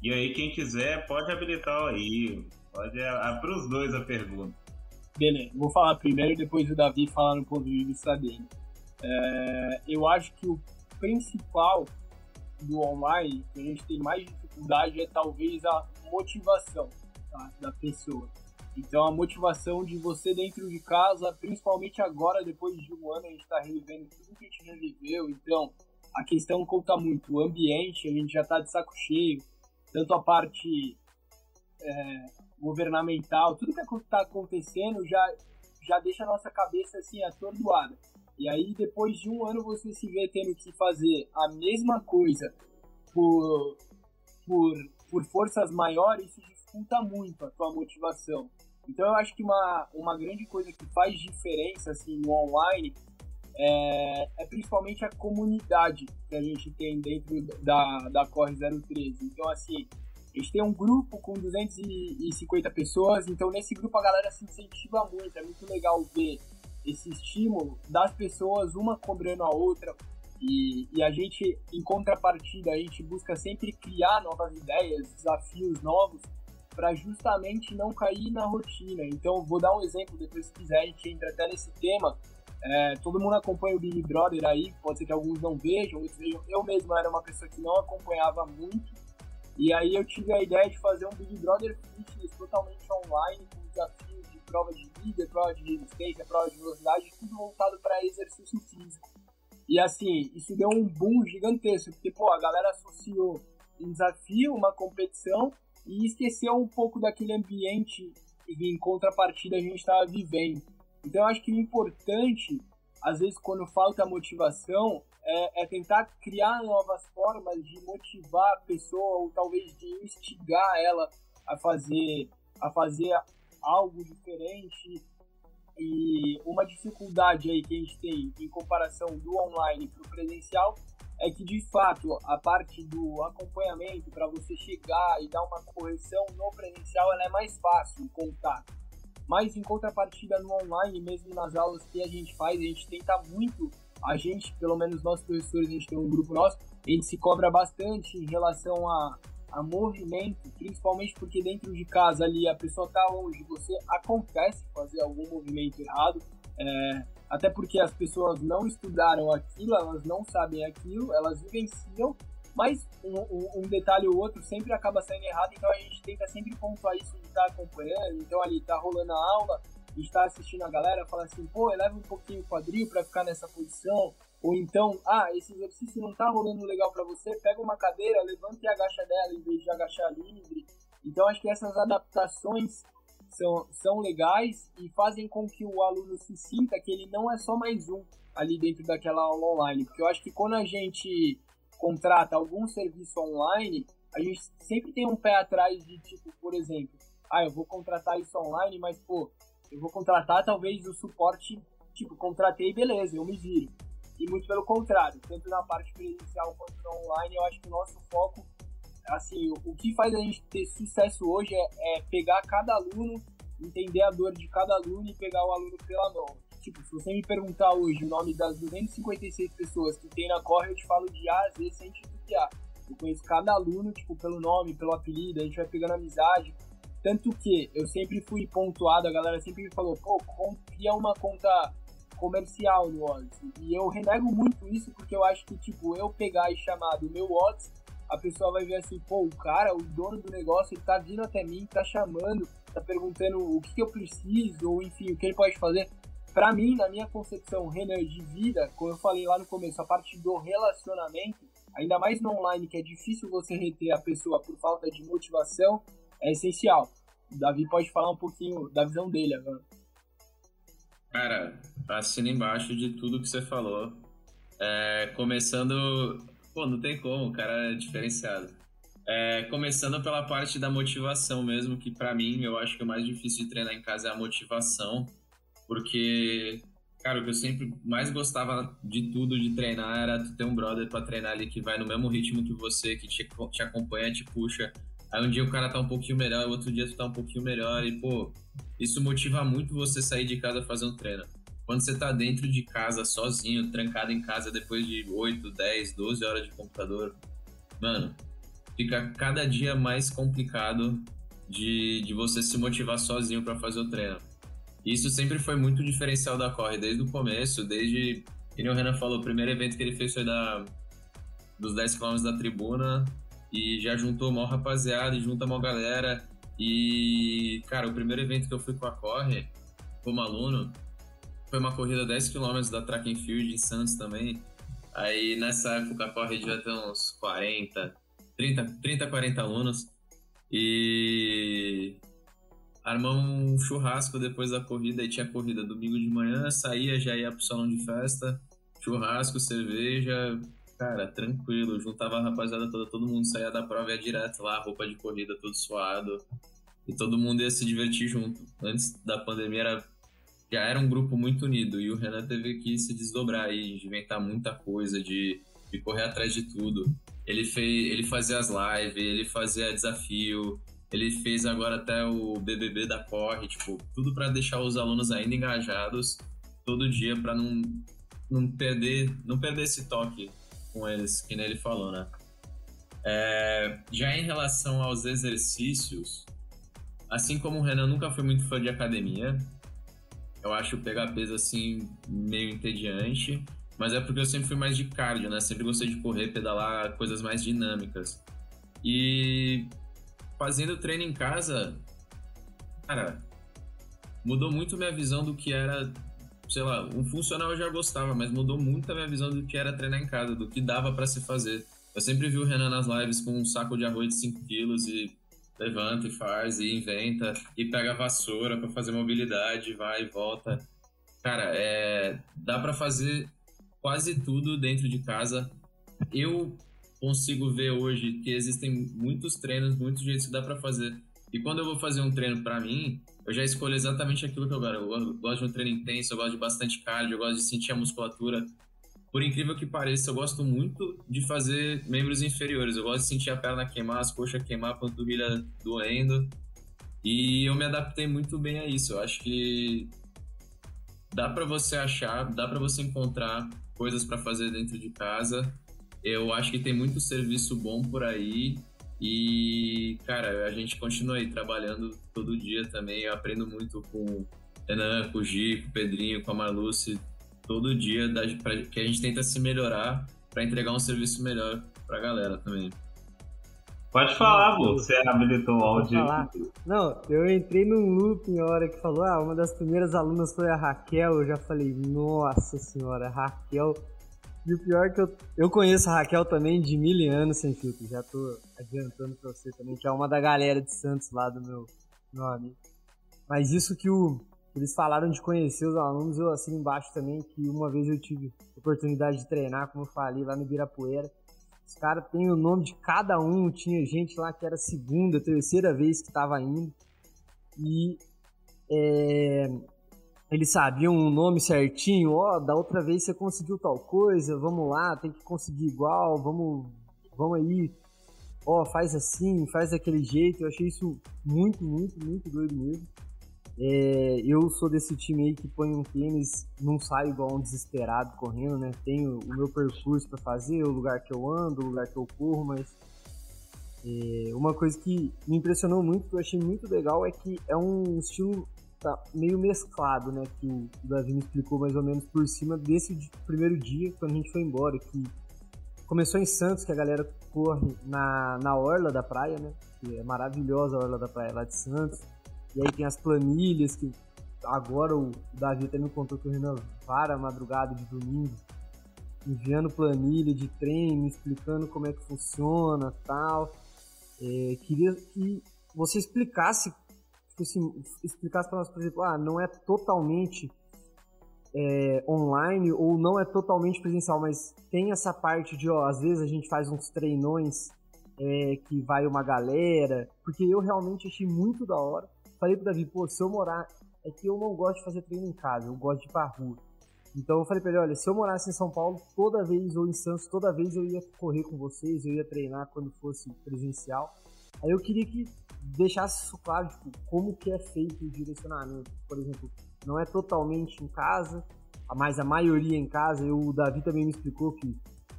E aí, quem quiser, pode habilitar aí, pode para os dois a pergunta. Beleza, vou falar primeiro e depois o Davi falar no ponto de vista dele. É, eu acho que o principal do online, que a gente tem mais dificuldade, é talvez a motivação tá, da pessoa. Então a motivação de você dentro de casa, principalmente agora, depois de um ano, a gente está revivendo tudo que a gente reviveu. Então a questão conta muito. O ambiente, a gente já está de saco cheio. Tanto a parte é, governamental, tudo que está acontecendo já, já deixa a nossa cabeça assim atordoada. E aí depois de um ano você se vê tendo que fazer a mesma coisa por, por, por forças maiores, isso dificulta muito a tua motivação. Então eu acho que uma, uma grande coisa que faz diferença assim, no online é, é, principalmente a comunidade que a gente tem dentro da, da Corre 013. Então, assim, a gente tem um grupo com 250 pessoas, então nesse grupo a galera se incentiva muito, é muito legal ver esse estímulo das pessoas, uma cobrando a outra, e, e a gente, em contrapartida, a gente busca sempre criar novas ideias, desafios novos, para justamente não cair na rotina. Então, vou dar um exemplo, depois se quiser a gente entra até nesse tema. É, todo mundo acompanha o Big Brother aí, pode ser que alguns não vejam, outros vejam. Eu mesmo era uma pessoa que não acompanhava muito, e aí eu tive a ideia de fazer um Big Brother Fitness totalmente online, com desafios de prova de líder, prova de resistência, prova de velocidade, tudo voltado para exercício físico. E assim, isso deu um boom gigantesco, porque pô, a galera associou um desafio, uma competição e esqueceu um pouco daquele ambiente que em contrapartida a gente estava vivendo. Então eu acho que o importante, às vezes quando falta motivação, é, é, tentar criar novas formas de motivar a pessoa ou talvez de instigar ela a fazer, a fazer algo diferente. E uma dificuldade aí que a gente tem em comparação do online para o presencial é que de fato a parte do acompanhamento para você chegar e dar uma correção no presencial ela é mais fácil contar. Mas em contrapartida no online, mesmo nas aulas que a gente faz, a gente tenta muito, a gente, pelo menos nós professores, a gente tem um grupo nosso, a gente se cobra bastante em relação a, a movimento, principalmente porque dentro de casa ali a pessoa está longe, você acontece fazer algum movimento errado, é, até porque as pessoas não estudaram aquilo, elas não sabem aquilo, elas vivenciam, mas um, um, detalhe ou outro sempre acaba saindo errado, então a gente tenta sempre pontuar isso de estar tá acompanhando, então ali tá rolando a aula, a gente tá assistindo a galera, fala assim, pô, eleva um pouquinho o quadril para ficar nessa posição, ou então, ah, esse exercício não tá rolando legal para você, pega uma cadeira, levanta e agacha dela em vez de agachar livre. Então acho que essas adaptações são, são legais e fazem com que o aluno se sinta que ele não é só mais um ali dentro daquela aula online. Porque eu acho que quando a gente contrata algum serviço online, a gente sempre tem um pé atrás de tipo, por exemplo, ah, eu vou contratar isso online, mas pô, eu vou contratar talvez o suporte, tipo, contratei, beleza, eu me viro. E muito pelo contrário, tanto na parte presencial quanto na online, eu acho que o nosso foco assim, o, que faz a gente ter sucesso hoje é, é, pegar cada aluno, entender a dor de cada aluno e pegar o aluno pela mão. Tipo, se você me perguntar hoje o nome das 256 pessoas que tem na Corre, eu te falo de A a Z sem duvidar. Eu conheço cada aluno, tipo, pelo nome, pelo apelido, a gente vai pegando amizade. Tanto que eu sempre fui pontuado, a galera sempre me falou, pô, cria uma conta comercial no Odyssey. E eu renego muito isso porque eu acho que, tipo, eu pegar e chamar do meu Odyssey a pessoa vai ver assim, pô, o cara, o dono do negócio, ele tá vindo até mim, tá chamando, tá perguntando o que, que eu preciso, ou enfim, o que ele pode fazer. para mim, na minha concepção, Renan, de vida, como eu falei lá no começo, a parte do relacionamento, ainda mais no online, que é difícil você reter a pessoa por falta de motivação, é essencial. O Davi pode falar um pouquinho da visão dele agora. Cara, assina embaixo de tudo que você falou. É, começando. Pô, não tem como, o cara é diferenciado. É, começando pela parte da motivação mesmo, que para mim eu acho que o mais difícil de treinar em casa é a motivação, porque, cara, o que eu sempre mais gostava de tudo de treinar era tu ter um brother para treinar ali que vai no mesmo ritmo que você, que te, te acompanha, te puxa. Aí um dia o cara tá um pouquinho melhor, outro dia tu tá um pouquinho melhor, e pô, isso motiva muito você sair de casa fazer um treino. Quando você tá dentro de casa, sozinho, trancado em casa depois de 8, 10, 12 horas de computador, mano, fica cada dia mais complicado de, de você se motivar sozinho para fazer o treino. Isso sempre foi muito diferencial da Corre, desde o começo, desde. Como o Renan falou, o primeiro evento que ele fez foi da, dos 10 km da tribuna e já juntou uma rapaziada junta uma galera. E, cara, o primeiro evento que eu fui com a Corre, como aluno, foi uma corrida 10 km da Track and Field em Santos também. Aí nessa época a Corre devia ter uns 40, 30, 30, 40 alunos. E armamos um churrasco depois da corrida. E tinha corrida domingo de manhã, saía, já ia pro salão de festa, churrasco, cerveja. Cara, tranquilo, juntava a rapaziada toda, todo mundo saía da prova ia direto lá, roupa de corrida, tudo suado. E todo mundo ia se divertir junto. Antes da pandemia era, já era um grupo muito unido e o Renan teve que se desdobrar de inventar muita coisa, de, de correr atrás de tudo. Ele, fez, ele fazia as lives, ele fazia desafio, ele fez agora até o BBB da Corre, tipo, tudo para deixar os alunos ainda engajados todo dia para não, não perder não perder esse toque com eles, que nem ele falou, né? É, já em relação aos exercícios, assim como o Renan nunca foi muito fã de academia, eu acho pegar peso assim meio entediante, mas é porque eu sempre fui mais de cardio, né? Sempre gostei de correr, pedalar, coisas mais dinâmicas. E fazendo treino em casa, cara, mudou muito minha visão do que era, sei lá, um funcional eu já gostava, mas mudou muito a minha visão do que era treinar em casa, do que dava para se fazer. Eu sempre vi o Renan nas lives com um saco de arroz de 5 quilos e levanta e faz e inventa e pega a vassoura para fazer mobilidade, vai e volta. Cara, é, dá para fazer quase tudo dentro de casa. Eu consigo ver hoje que existem muitos treinos, muitos jeitos que dá para fazer. E quando eu vou fazer um treino para mim, eu já escolho exatamente aquilo que eu quero. Eu gosto de um treino intenso, eu gosto de bastante cardio, eu gosto de sentir a musculatura. Por incrível que pareça, eu gosto muito de fazer membros inferiores. Eu gosto de sentir a perna queimar, as coxas queimar, a panturrilha doendo. E eu me adaptei muito bem a isso. Eu acho que dá para você achar, dá para você encontrar coisas para fazer dentro de casa eu acho que tem muito serviço bom por aí e, cara, a gente continua aí trabalhando todo dia também. Eu aprendo muito com o Renan, com o Gi, com o Pedrinho, com a Marluce, todo dia, que a gente tenta se melhorar para entregar um serviço melhor para a galera também. Pode falar, Bu, você habilitou o áudio. Não, eu entrei num loop em hora que falou, ah, uma das primeiras alunas foi a Raquel, eu já falei, nossa senhora, Raquel e o pior é que eu, eu conheço a Raquel também de mil anos sem filtro. Já tô adiantando pra você também, que é uma da galera de Santos lá do meu, meu amigo. Mas isso que o, eles falaram de conhecer os alunos, eu assino embaixo também, que uma vez eu tive oportunidade de treinar, como eu falei, lá no Ibirapuera. Os caras têm o nome de cada um, tinha gente lá que era segunda, terceira vez que tava indo. E é, eles sabiam o nome certinho, ó, oh, da outra vez você conseguiu tal coisa, vamos lá, tem que conseguir igual, vamos, vamos aí, ó, oh, faz assim, faz daquele jeito. Eu achei isso muito, muito, muito doido mesmo. É, eu sou desse time aí que põe um tênis, não sai igual um desesperado correndo, né? Tenho o meu percurso para fazer, o lugar que eu ando, o lugar que eu corro, mas é, uma coisa que me impressionou muito, que eu achei muito legal, é que é um estilo tá meio mesclado, né? Que o Davi me explicou mais ou menos por cima desse primeiro dia, quando a gente foi embora, que começou em Santos, que a galera corre na, na orla da praia, né? Que é maravilhosa a orla da praia lá de Santos. E aí tem as planilhas que agora o Davi até me contou que o Renan para a madrugada de domingo, enviando planilha de treino, explicando como é que funciona tal. É, queria que você explicasse, tipo assim, explicasse para nós, por exemplo, ah, não é totalmente é, online ou não é totalmente presencial, mas tem essa parte de, ó, às vezes a gente faz uns treinões é, que vai uma galera, porque eu realmente achei muito da hora. Falei pro Davi, pô, se eu morar, é que eu não gosto de fazer treino em casa, eu gosto de ir pra rua. Então eu falei pra ele, olha, se eu morasse em São Paulo, toda vez, ou em Santos, toda vez eu ia correr com vocês, eu ia treinar quando fosse presencial. Aí eu queria que deixasse isso claro, tipo, como que é feito o direcionamento. Por exemplo, não é totalmente em casa, mas a maioria em casa. E o Davi também me explicou que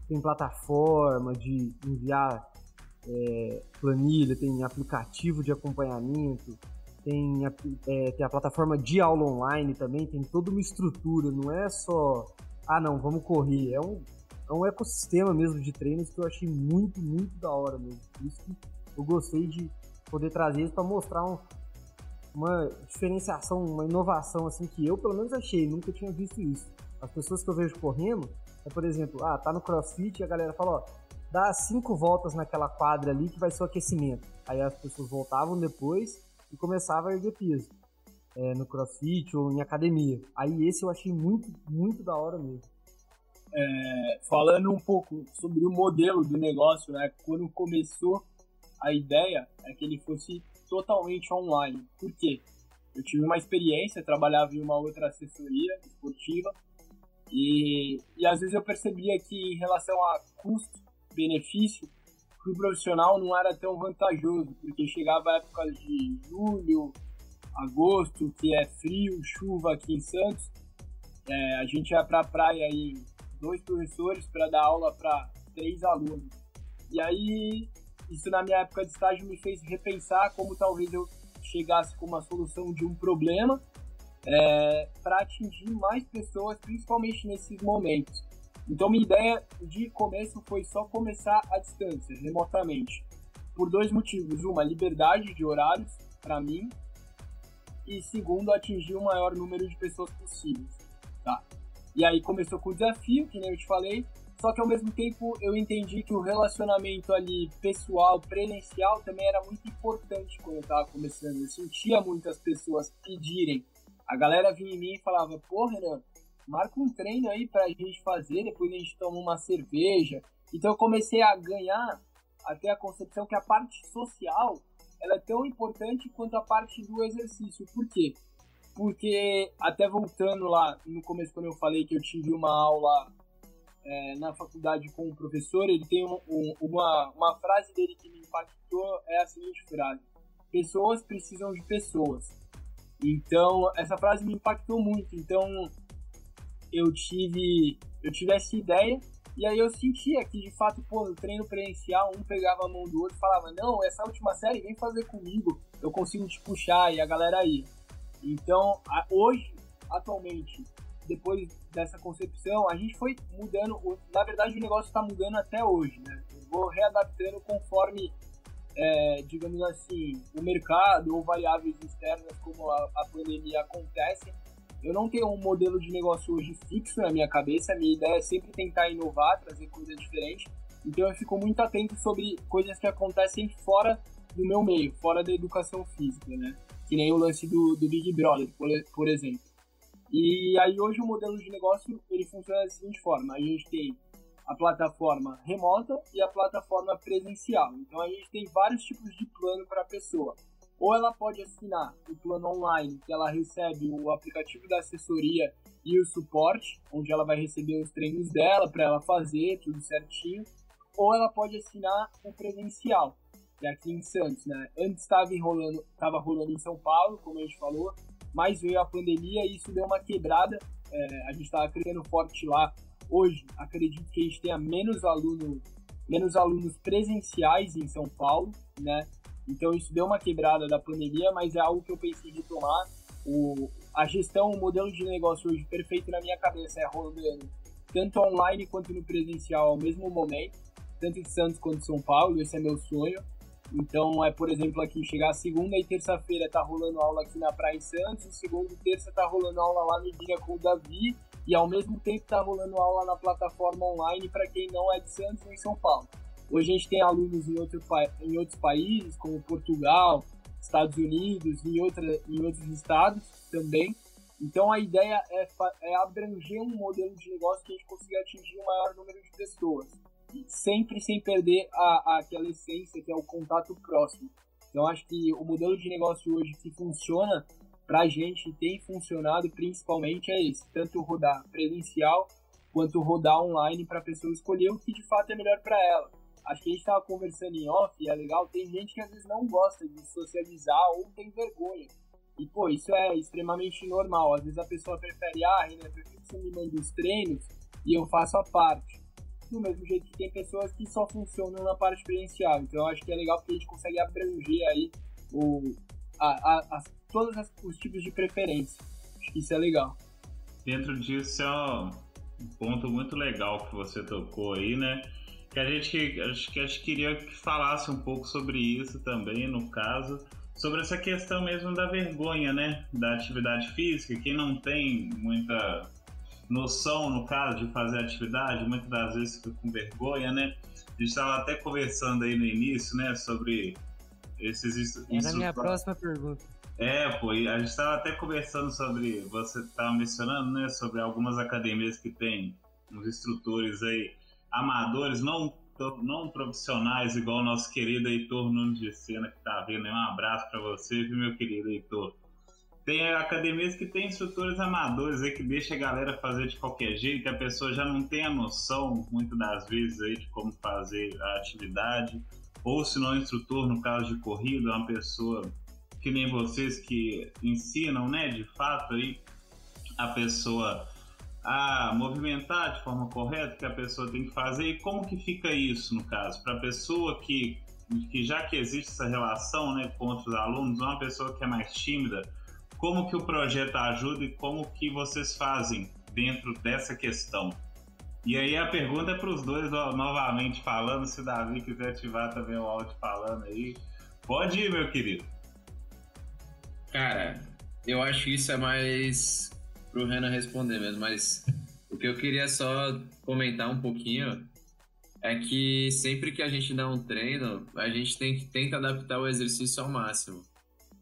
tem plataforma de enviar é, planilha, tem aplicativo de acompanhamento, tem a, é, tem a plataforma de aula online também, tem toda uma estrutura, não é só, ah não, vamos correr, é um, é um ecossistema mesmo de treinos que eu achei muito, muito da hora mesmo. Por isso que eu gostei de poder trazer isso para mostrar um, uma diferenciação, uma inovação assim que eu pelo menos achei, nunca tinha visto isso. As pessoas que eu vejo correndo, é por exemplo, ah, tá no CrossFit e a galera fala, ó, dá cinco voltas naquela quadra ali que vai ser o aquecimento. Aí as pessoas voltavam depois e começavam a erguer peso. É, no CrossFit ou em academia. Aí esse eu achei muito, muito da hora mesmo. É, falando um pouco sobre o modelo do negócio, né? Quando começou a ideia é que ele fosse totalmente online. Por quê? Eu tive uma experiência, trabalhava em uma outra assessoria esportiva e, e às vezes eu percebia que em relação a custo-benefício, para o profissional não era tão vantajoso, porque chegava a época de julho, agosto, que é frio, chuva aqui em Santos, é, a gente ia para a praia aí, dois professores para dar aula para três alunos. E aí isso na minha época de estágio me fez repensar como talvez eu chegasse com uma solução de um problema é, para atingir mais pessoas, principalmente nesses momentos. Então minha ideia de começo foi só começar à distância, remotamente, por dois motivos: uma, liberdade de horários para mim e segundo, atingir o maior número de pessoas possíveis, tá? E aí começou com o desafio, que nem eu te falei, só que ao mesmo tempo eu entendi que o relacionamento ali pessoal, presencial, também era muito importante quando eu tava começando. Eu sentia muitas pessoas pedirem. A galera vinha em mim e falava, pô, Renan, marca um treino aí pra gente fazer, depois a gente toma uma cerveja. Então eu comecei a ganhar até a concepção que a parte social ela é tão importante quanto a parte do exercício. Por quê? Porque, até voltando lá no começo, quando eu falei que eu tive uma aula é, na faculdade com um professor, ele tem um, um, uma, uma frase dele que me impactou, é a seguinte frase, pessoas precisam de pessoas. Então, essa frase me impactou muito, então eu tive, eu tive essa ideia e aí eu sentia que, de fato, pô, no treino presencial, um pegava a mão do outro e falava, não, essa última série vem fazer comigo, eu consigo te puxar, e a galera ia. Então, hoje, atualmente, depois dessa concepção, a gente foi mudando. Na verdade, o negócio está mudando até hoje, né? Eu vou readaptando conforme, é, digamos assim, o mercado ou variáveis externas como a, a pandemia acontecem. Eu não tenho um modelo de negócio hoje fixo na minha cabeça. A minha ideia é sempre tentar inovar, trazer coisas diferentes. Então eu fico muito atento sobre coisas que acontecem fora do meu meio, fora da educação física, né? Que nem o lance do, do Big Brother, por, por exemplo. E aí hoje o modelo de negócio ele funciona da seguinte forma: a gente tem a plataforma remota e a plataforma presencial. Então a gente tem vários tipos de plano para a pessoa. Ou ela pode assinar o plano online, que ela recebe o aplicativo da assessoria e o suporte, onde ela vai receber os treinos dela para ela fazer tudo certinho. Ou ela pode assinar o presencial, que é aqui em Santos, né? Antes estava rolando, estava rolando em São Paulo, como a gente falou, mas veio a pandemia e isso deu uma quebrada. É, a gente estava crescendo forte lá. Hoje, acredito que a gente tenha menos alunos, menos alunos presenciais em São Paulo, né? Então isso deu uma quebrada da pandemia, mas é algo que eu pensei em retomar. O, a gestão, o modelo de negócio hoje perfeito na minha cabeça é rodando tanto online quanto no presencial ao mesmo momento, tanto em Santos quanto em São Paulo, esse é meu sonho. Então, é, por exemplo, aqui chegar segunda e terça-feira tá rolando aula aqui na Praia em Santos, segunda e terça tá rolando aula lá no Dia com o Davi, e ao mesmo tempo tá rolando aula na plataforma online para quem não é de Santos nem São Paulo. Hoje a gente tem alunos em, outro, em outros países, como Portugal, Estados Unidos e outra, em outros estados também. Então a ideia é, é abranger um modelo de negócio que a gente consiga atingir o maior número de pessoas sempre sem perder a, a, aquela essência que é o contato próximo. Então acho que o modelo de negócio hoje que funciona para a gente tem funcionado principalmente é esse, tanto rodar presencial quanto rodar online para a pessoa escolher o que de fato é melhor para ela. Acho que a gente estava conversando em off e é legal, tem gente que às vezes não gosta de socializar ou tem vergonha. E pô, isso é extremamente normal. Às vezes a pessoa prefere, ah, Renan, prefiro que você me mande os treinos e eu faço a parte do mesmo jeito que tem pessoas que só funcionam na parte experiencial. Então acho que é legal porque a gente consegue abranger aí o, a, a, a todos os tipos de preferência. Acho que isso é legal. Dentro disso é um ponto muito legal que você tocou aí, né? Que a gente acho que a gente queria que falasse um pouco sobre isso também, no caso, sobre essa questão mesmo da vergonha, né? Da atividade física, quem não tem muita noção, no caso, de fazer atividade, muitas das vezes fica com vergonha, né? A gente estava até conversando aí no início, né, sobre esses... Isso, Era a minha próxima pergunta. É, pô, a gente estava até conversando sobre, você estava mencionando, né, sobre algumas academias que tem uns instrutores aí amadores, não não profissionais, igual o nosso querido Heitor Nunes de Sena, que tá vendo. Um abraço para você, meu querido Heitor. Tem academias que tem instrutores amadores aí que deixa a galera fazer de qualquer jeito, a pessoa já não tem a noção, muitas das vezes, aí, de como fazer a atividade. Ou se não, instrutor, no caso de corrida, é uma pessoa que nem vocês que ensinam, né, de fato, aí, a pessoa a movimentar de forma correta que a pessoa tem que fazer e como que fica isso no caso para a pessoa que que já que existe essa relação né com outros alunos uma pessoa que é mais tímida como que o projeto ajuda e como que vocês fazem dentro dessa questão. E aí a pergunta é para os dois novamente falando, se o Davi quiser ativar também o áudio falando aí. Pode ir, meu querido. Cara, eu acho que isso é mais pro Renan responder mesmo, mas o que eu queria só comentar um pouquinho é que sempre que a gente dá um treino, a gente tem que tenta adaptar o exercício ao máximo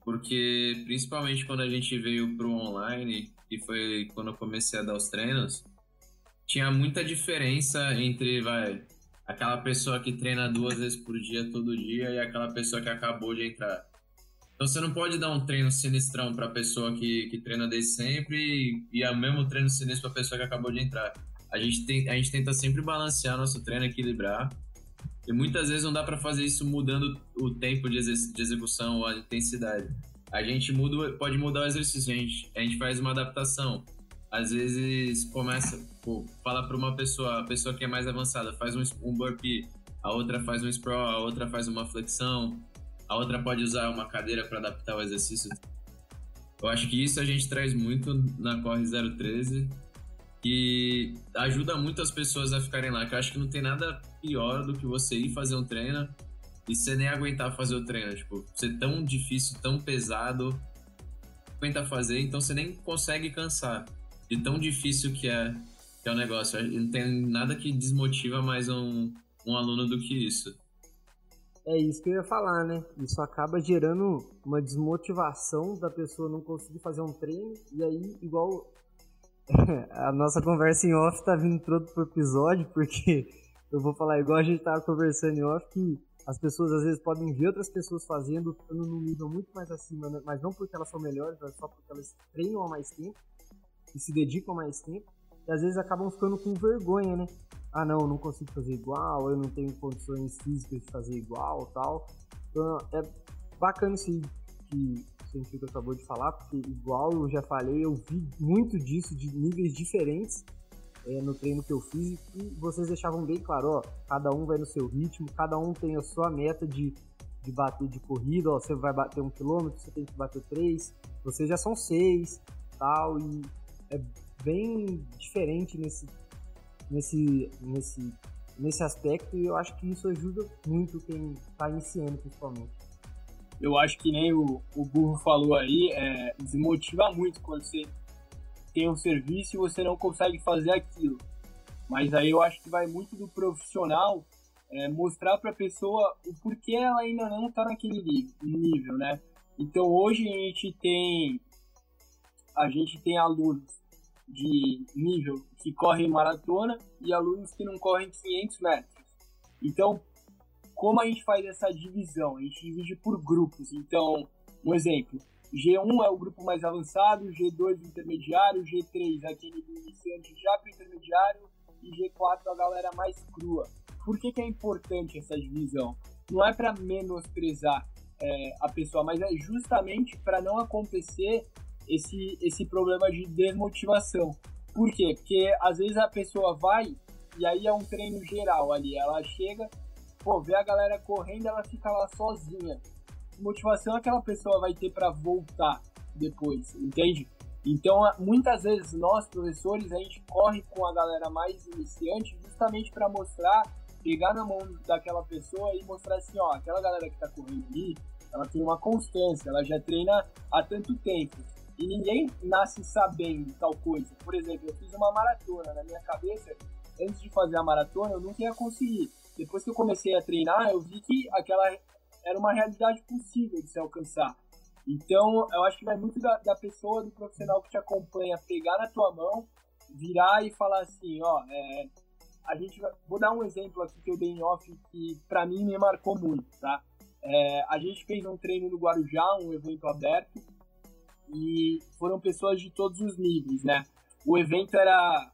porque principalmente quando a gente veio pro online, e foi quando eu comecei a dar os treinos, tinha muita diferença entre, vai, aquela pessoa que treina duas vezes por dia, todo dia, e aquela pessoa que acabou de entrar. Então você não pode dar um treino sinistrão para pessoa que, que treina desde sempre e, e o mesmo treino sinistro para pessoa que acabou de entrar. A gente, tem, a gente tenta sempre balancear nosso treino, equilibrar. E muitas vezes não dá para fazer isso mudando o tempo de, ex de execução ou a intensidade. A gente muda, pode mudar o exercício, a gente, a gente faz uma adaptação. Às vezes começa, pô, fala para uma pessoa, a pessoa que é mais avançada faz um, um burpee, a outra faz um sprawl, a outra faz uma flexão, a outra pode usar uma cadeira para adaptar o exercício. Eu acho que isso a gente traz muito na Corre 013 e ajuda muito as pessoas a ficarem lá, que eu acho que não tem nada pior do que você ir fazer um treino e você nem aguentar fazer o treino, tipo, ser tão difícil, tão pesado, aguenta fazer, então você nem consegue cansar de tão difícil que é, que é o negócio. Não tem nada que desmotiva mais um, um aluno do que isso. É isso que eu ia falar, né? Isso acaba gerando uma desmotivação da pessoa não conseguir fazer um treino, e aí, igual a nossa conversa em off tá vindo todo pro episódio, porque eu vou falar igual a gente tava conversando em off, que as pessoas às vezes podem ver outras pessoas fazendo, num nível muito mais acima, né? mas não porque elas são melhores, mas só porque elas treinam há mais tempo e se dedicam a mais tempo, e às vezes acabam ficando com vergonha, né? Ah, não, eu não consigo fazer igual, eu não tenho condições físicas de fazer igual tal. Então é bacana aí que científico acabou de falar, porque igual eu já falei, eu vi muito disso de níveis diferentes é, no treino que eu fiz e vocês deixavam bem claro, ó, cada um vai no seu ritmo, cada um tem a sua meta de, de bater de corrida, ó, você vai bater um quilômetro, você tem que bater três, vocês já são seis, tal, e é bem diferente nesse, nesse, nesse, nesse aspecto e eu acho que isso ajuda muito quem está iniciando, principalmente. Eu acho que nem o, o Burro falou aí, é, desmotiva muito quando você tem um serviço e você não consegue fazer aquilo. Mas aí eu acho que vai muito do profissional é, mostrar para a pessoa o porquê ela ainda não está naquele nível, né? Então hoje a gente tem a gente tem alunos de nível que correm maratona e alunos que não correm 500 metros. Então, como a gente faz essa divisão? A gente divide por grupos. Então, um exemplo, G1 é o grupo mais avançado, G2 intermediário, G3 aquele do iniciante já para intermediário e G4 a galera mais crua. Por que, que é importante essa divisão? Não é para menosprezar é, a pessoa, mas é justamente para não acontecer esse, esse problema de desmotivação. Por quê? Porque às vezes a pessoa vai e aí é um treino geral ali. Ela chega, pô, vê a galera correndo, ela fica lá sozinha. Motivação aquela pessoa vai ter para voltar depois, entende? Então, muitas vezes nós, professores, a gente corre com a galera mais iniciante justamente para mostrar, pegar na mão daquela pessoa e mostrar assim, ó, aquela galera que tá correndo ali, ela tem uma constância, ela já treina há tanto tempo. E ninguém nasce sabendo tal coisa. Por exemplo, eu fiz uma maratona na minha cabeça, antes de fazer a maratona, eu nunca ia conseguir. Depois que eu comecei a treinar, eu vi que aquela era uma realidade possível de se alcançar. Então, eu acho que vai muito da, da pessoa, do profissional que te acompanha, pegar na tua mão, virar e falar assim, ó, é, a gente vai, vou dar um exemplo aqui que eu dei em off que para mim me marcou muito, tá? É, a gente fez um treino no Guarujá, um evento aberto, e foram pessoas de todos os níveis, né? O evento era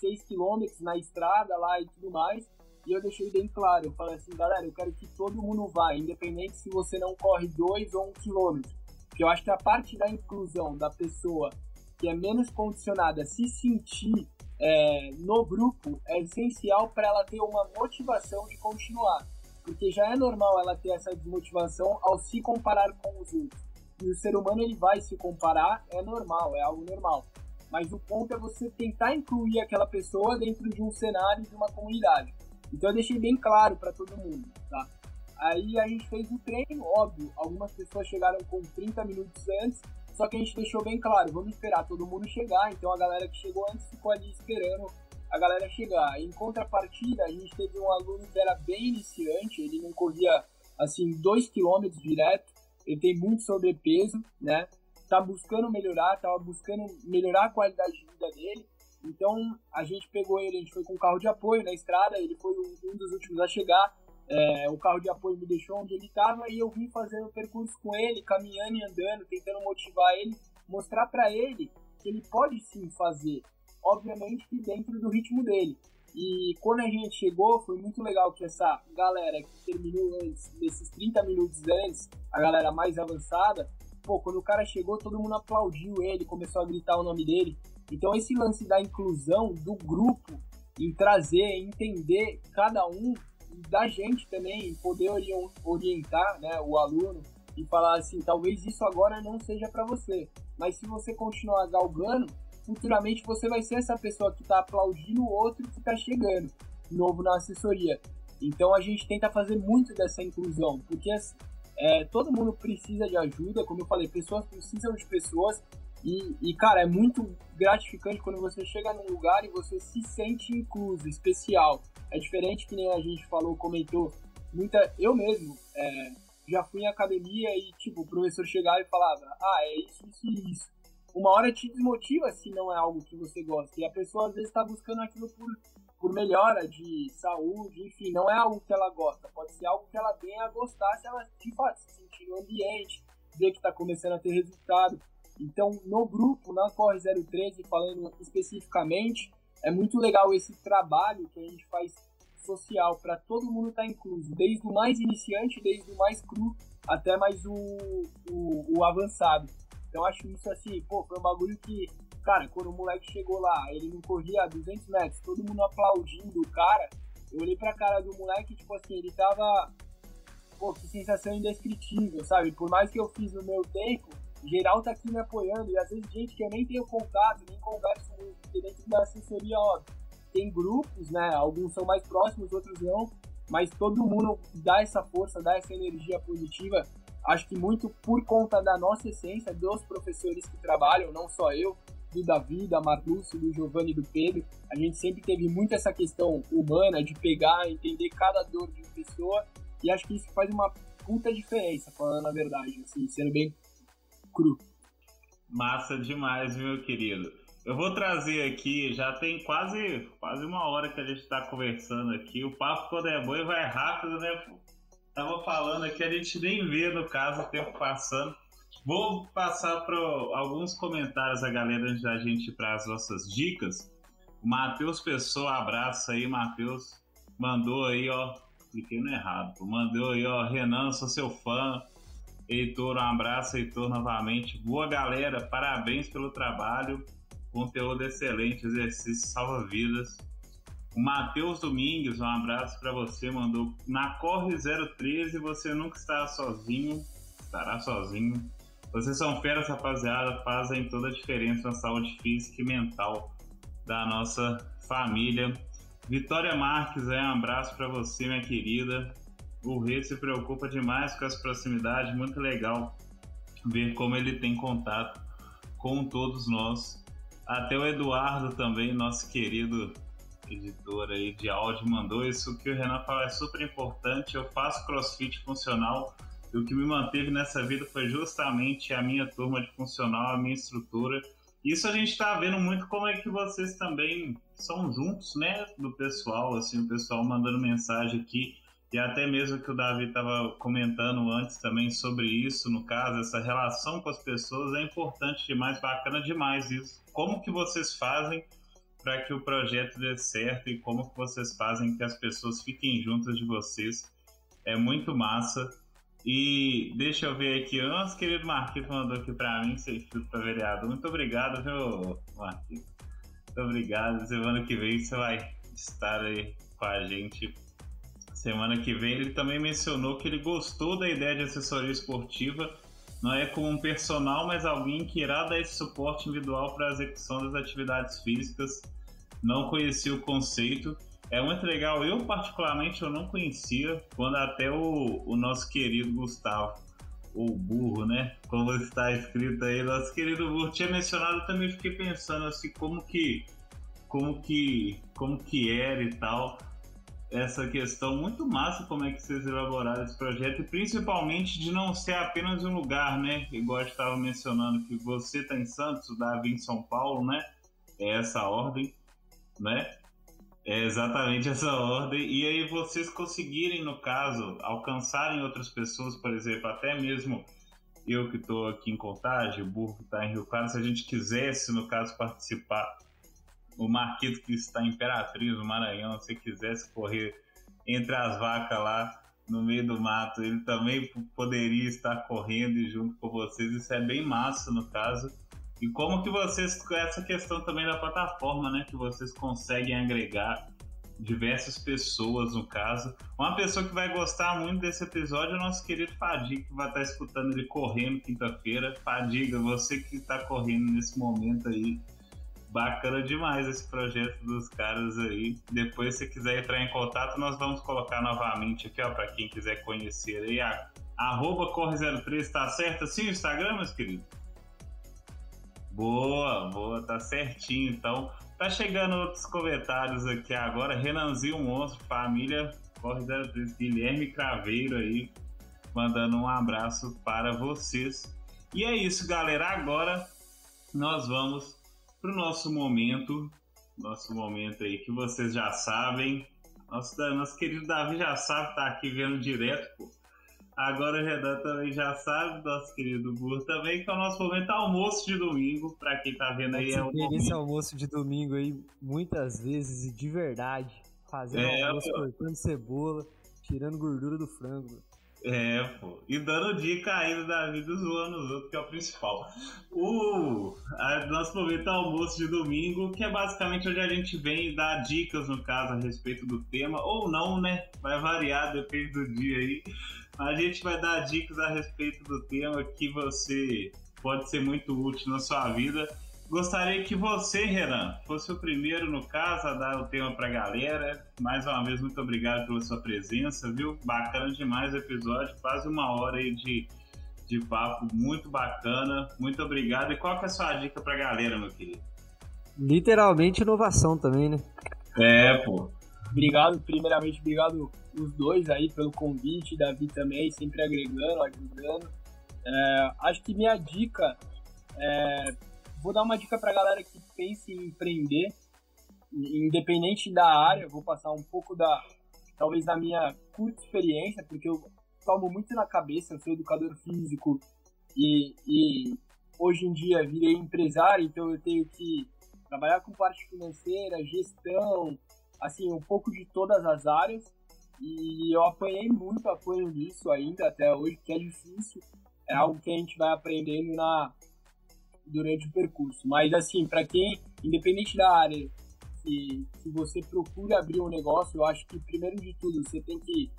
6 km na estrada lá e tudo mais, e eu deixei bem claro, eu falei assim, galera, eu quero que todo mundo vá, independente se você não corre 2 ou 1 um quilômetro, porque eu acho que a parte da inclusão da pessoa que é menos condicionada se sentir é, no grupo é essencial para ela ter uma motivação de continuar, porque já é normal ela ter essa desmotivação ao se comparar com os outros. E o ser humano ele vai se comparar, é normal, é algo normal. Mas o ponto é você tentar incluir aquela pessoa dentro de um cenário de uma comunidade. Então eu deixei bem claro para todo mundo, tá? Aí a gente fez o treino, óbvio, algumas pessoas chegaram com 30 minutos antes, só que a gente deixou bem claro, vamos esperar todo mundo chegar, então a galera que chegou antes ficou ali esperando a galera chegar. Em contrapartida, a gente teve um aluno que era bem iniciante, ele não corria assim 2 km direto, ele tem muito sobrepeso, né? Tá buscando melhorar, tava buscando melhorar a qualidade de vida dele. Então a gente pegou ele, a gente foi com um carro de apoio na estrada, ele foi um dos últimos a chegar. É, o carro de apoio me deixou onde ele estava e eu vim fazendo o percurso com ele, caminhando e andando, tentando motivar ele, mostrar para ele que ele pode sim fazer, obviamente que dentro do ritmo dele. E quando a gente chegou, foi muito legal que essa galera que terminou antes, desses 30 minutos antes, a galera mais avançada, pô, quando o cara chegou, todo mundo aplaudiu ele, começou a gritar o nome dele. Então esse lance da inclusão do grupo, em trazer, entender cada um, da gente também, poder orientar né, o aluno e falar assim, talvez isso agora não seja para você, mas se você continuar galgando, futuramente você vai ser essa pessoa que está aplaudindo o outro que está chegando novo na assessoria. Então a gente tenta fazer muito dessa inclusão, porque é, todo mundo precisa de ajuda, como eu falei, pessoas precisam de pessoas e, e, cara, é muito gratificante quando você chega num lugar e você se sente incluso, especial. É diferente que nem a gente falou, comentou, muita. Eu mesmo é, já fui em academia e, tipo, o professor chegava e falava, ah, é isso, isso e isso uma hora te desmotiva se não é algo que você gosta. E a pessoa às vezes está buscando aquilo por, por melhora de saúde, enfim, não é algo que ela gosta. Pode ser algo que ela venha a gostar se ela de fato se sentir no ambiente, ver que está começando a ter resultado. Então, no grupo, na Corre 013, falando especificamente, é muito legal esse trabalho que a gente faz social para todo mundo estar tá incluso, desde o mais iniciante, desde o mais cru até mais o, o, o avançado. Então acho isso assim, pô, foi um bagulho que, cara, quando o moleque chegou lá, ele não corria 200 metros, todo mundo aplaudindo o cara, eu olhei pra cara do moleque, tipo assim, ele tava, pô, que sensação indescritível, sabe? Por mais que eu fiz no meu tempo, geral tá aqui me apoiando, e às vezes gente que eu nem tenho contato, nem converso muito, dentro da assessoria, óbvio. tem grupos, né? Alguns são mais próximos, outros não, mas todo mundo dá essa força, dá essa energia positiva. Acho que muito por conta da nossa essência, dos professores que trabalham, não só eu, do Davi, da Marlúcio, do Giovanni e do Pedro. A gente sempre teve muito essa questão humana de pegar, entender cada dor de uma pessoa, e acho que isso faz uma puta diferença, falando a verdade, assim, sendo bem cru. Massa demais, meu querido. Eu vou trazer aqui, já tem quase, quase uma hora que a gente está conversando aqui. O papo quando é bom vai rápido, né? Tava falando aqui, a gente nem vê no caso o tempo passando. Vou passar para alguns comentários a galera antes da gente para as nossas dicas. O Matheus Pessoa, abraço aí, Matheus. Mandou aí, ó. Cliquei no errado. Mandou aí, ó. Renan, sou seu fã. Heitor, um abraço, Heitor, novamente. Boa galera, parabéns pelo trabalho. Conteúdo excelente, exercício salva vidas. O Matheus Domingues, um abraço para você, mandou na Corre 013, você nunca estará sozinho, estará sozinho. Vocês são feras, rapaziada, fazem toda a diferença na saúde física e mental da nossa família. Vitória Marques, um abraço para você, minha querida. O Rei se preocupa demais com as proximidades, muito legal ver como ele tem contato com todos nós. Até o Eduardo também, nosso querido editor aí de áudio, mandou isso que o Renan fala é super importante. Eu faço crossfit funcional e o que me manteve nessa vida foi justamente a minha turma de funcional, a minha estrutura. Isso a gente está vendo muito como é que vocês também são juntos, né, do pessoal, assim, o pessoal mandando mensagem aqui e até mesmo que o Davi estava comentando antes também sobre isso, no caso, essa relação com as pessoas é importante demais, bacana demais isso. Como que vocês fazem para que o projeto dê certo e como vocês fazem que as pessoas fiquem juntas de vocês? É muito massa. E deixa eu ver aqui, o nosso querido Marquinhos mandou aqui para mim, ser inscrito para vereador. Muito obrigado, viu, Marquinhos? Muito obrigado. Semana que vem você vai estar aí com a gente. Semana que vem ele também mencionou que ele gostou da ideia de assessoria esportiva. Não é como um personal, mas alguém que irá dar esse suporte individual para a execução das atividades físicas. Não conhecia o conceito é muito legal. Eu, particularmente, eu não conhecia quando até o, o nosso querido Gustavo, o burro, né? Como está escrito aí, nosso querido burro tinha mencionado, eu também fiquei pensando assim, como que, como que, como que era e tal. Essa questão muito massa, como é que vocês elaboraram esse projeto, e principalmente de não ser apenas um lugar, né? Igual estava mencionando que você está em Santos, o Davi em São Paulo, né? É essa ordem, né? É exatamente essa ordem. E aí vocês conseguirem, no caso, alcançarem outras pessoas, por exemplo, até mesmo eu que estou aqui em Contagem, o Burro que está em Rio Claro, se a gente quisesse, no caso, participar, o Marquito que está em Imperatriz, no Maranhão, se quisesse correr entre as vacas lá no meio do mato, ele também poderia estar correndo junto com vocês. Isso é bem massa, no caso. E como que vocês, essa questão também da plataforma, né, que vocês conseguem agregar diversas pessoas, no caso. Uma pessoa que vai gostar muito desse episódio é o nosso querido Fadiga, que vai estar escutando ele correndo quinta-feira. Fadiga, você que está correndo nesse momento aí, bacana demais esse projeto dos caras aí. Depois, se quiser entrar em contato, nós vamos colocar novamente aqui, ó, para quem quiser conhecer aí, a, arroba corre03, tá certo assim o Instagram, meus queridos? Boa, boa, tá certinho. Então, tá chegando outros comentários aqui agora. Renanzinho Monstro, família Corre 03, Guilherme Craveiro aí, mandando um abraço para vocês. E é isso, galera. Agora nós vamos pro nosso momento, nosso momento aí que vocês já sabem. Nosso, nosso querido Davi já sabe, tá aqui vendo direto, pô. Agora o Renan também já sabe, nosso querido Burro também, que é o nosso momento almoço de domingo. Pra quem tá vendo aí, é um esse almoço de domingo aí muitas vezes e de verdade. Fazendo é, almoço, pô. cortando cebola, tirando gordura do frango. É, pô. E dando dica ainda da vida zoando os outros, que é o principal. O a, nosso momento almoço de domingo, que é basicamente onde a gente vem dar dicas, no caso, a respeito do tema, ou não, né? Vai variar, depende do dia aí. A gente vai dar dicas a respeito do tema que você pode ser muito útil na sua vida. gostaria que você, Renan, fosse o primeiro, no caso, a dar o tema pra galera. Mais uma vez, muito obrigado pela sua presença, viu? Bacana demais o episódio, quase uma hora aí de, de papo, muito bacana. Muito obrigado. E qual que é a sua dica pra galera, meu querido? Literalmente inovação também, né? É, pô. Obrigado, primeiramente, obrigado os dois aí pelo convite, Davi também, sempre agregando, ajudando. É, acho que minha dica é, vou dar uma dica para galera que pensa em empreender, independente da área, vou passar um pouco da, talvez da minha curta experiência, porque eu tomo muito na cabeça, eu sou educador físico e, e hoje em dia virei empresário, então eu tenho que trabalhar com parte financeira, gestão, assim, um pouco de todas as áreas. E eu apanhei muito, apanho nisso ainda até hoje, que é difícil. É algo que a gente vai aprendendo na, durante o percurso. Mas assim, para quem, independente da área que, que você procura abrir um negócio, eu acho que primeiro de tudo você tem que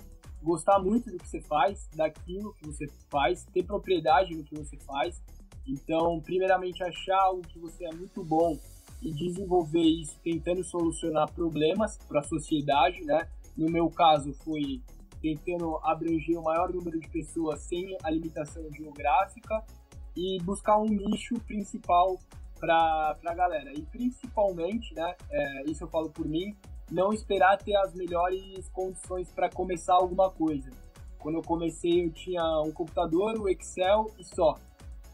gostar muito do que você faz, daquilo que você faz, ter propriedade no que você faz. Então, primeiramente achar algo que você é muito bom e desenvolver isso tentando solucionar problemas para a sociedade, né? No meu caso foi tentando abranger o maior número de pessoas sem a limitação geográfica e buscar um nicho principal para a galera. E principalmente, né, é, isso eu falo por mim, não esperar ter as melhores condições para começar alguma coisa. Quando eu comecei, eu tinha um computador, o Excel e só.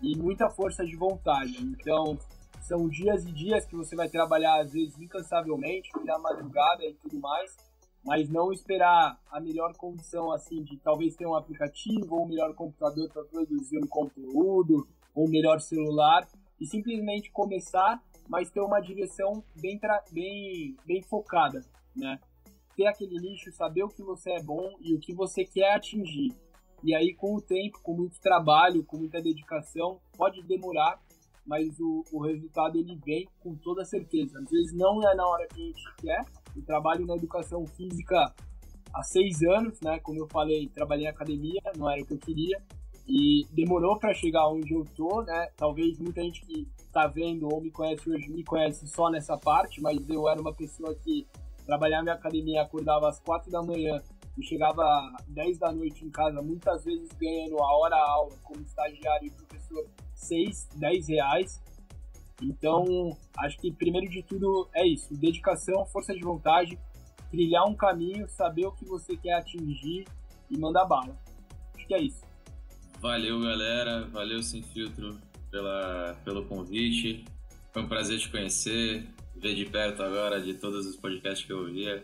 E muita força de vontade. Então, são dias e dias que você vai trabalhar, às vezes, incansavelmente, virar madrugada e tudo mais, mas não esperar a melhor condição, assim, de talvez ter um aplicativo ou um melhor computador para produzir um conteúdo, ou um melhor celular, e simplesmente começar, mas ter uma direção bem, bem, bem focada, né? Ter aquele nicho, saber o que você é bom e o que você quer atingir. E aí, com o tempo, com muito trabalho, com muita dedicação, pode demorar, mas o, o resultado ele vem com toda certeza. Às vezes não é na hora que a gente quer. Eu trabalho na educação física há seis anos, né? Como eu falei, trabalhei em academia, não era o que eu queria. E demorou para chegar onde eu tô, né? Talvez muita gente que tá vendo ou me conhece hoje me conhece só nessa parte, mas eu era uma pessoa que trabalhava em academia, acordava às quatro da manhã e chegava às 10 da noite em casa, muitas vezes ganhando a hora a aula como estagiário e professor 6, 10 reais. Então, acho que primeiro de tudo é isso: dedicação, força de vontade, trilhar um caminho, saber o que você quer atingir e mandar bala. Acho que é isso. Valeu, galera. Valeu, Sem Filtro, pela, pelo convite. Foi um prazer te conhecer, ver de perto agora de todos os podcasts que eu ouvia.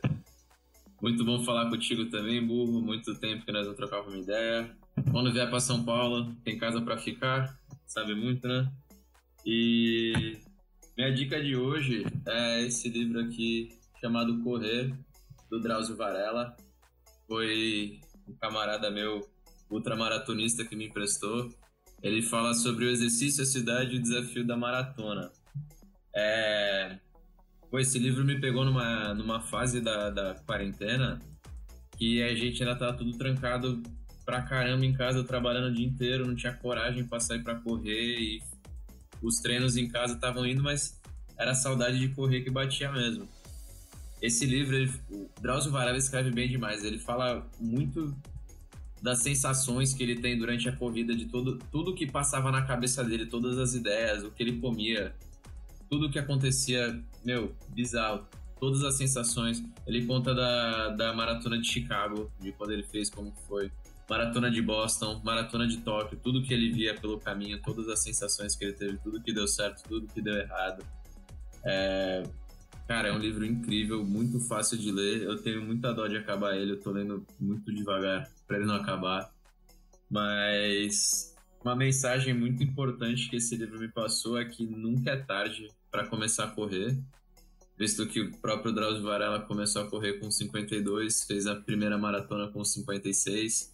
Muito bom falar contigo também, burro. Muito tempo que nós não trocávamos ideia. Quando vier para São Paulo, tem casa para ficar sabe muito, né? E minha dica de hoje é esse livro aqui chamado Correr, do Drauzio Varela. Foi um camarada meu, ultramaratonista, que me emprestou. Ele fala sobre o exercício, a cidade e o desafio da maratona. É... Pô, esse livro me pegou numa, numa fase da, da quarentena que a gente ainda tava tudo trancado pra caramba em casa, trabalhando o dia inteiro, não tinha coragem pra sair pra correr e os treinos em casa estavam indo, mas era a saudade de correr que batia mesmo. Esse livro, ele, o Drauzio Varela escreve bem demais, ele fala muito das sensações que ele tem durante a corrida, de todo, tudo que passava na cabeça dele, todas as ideias, o que ele comia, tudo que acontecia, meu, bizarro todas as sensações. Ele conta da, da maratona de Chicago, de quando ele fez, como foi maratona de Boston, maratona de Tóquio, tudo que ele via pelo caminho, todas as sensações que ele teve, tudo que deu certo, tudo que deu errado. É... Cara, é um livro incrível, muito fácil de ler. Eu tenho muita dó de acabar ele, eu tô lendo muito devagar para ele não acabar. Mas uma mensagem muito importante que esse livro me passou é que nunca é tarde para começar a correr. Visto que o próprio Drauzio Varela começou a correr com 52, fez a primeira maratona com 56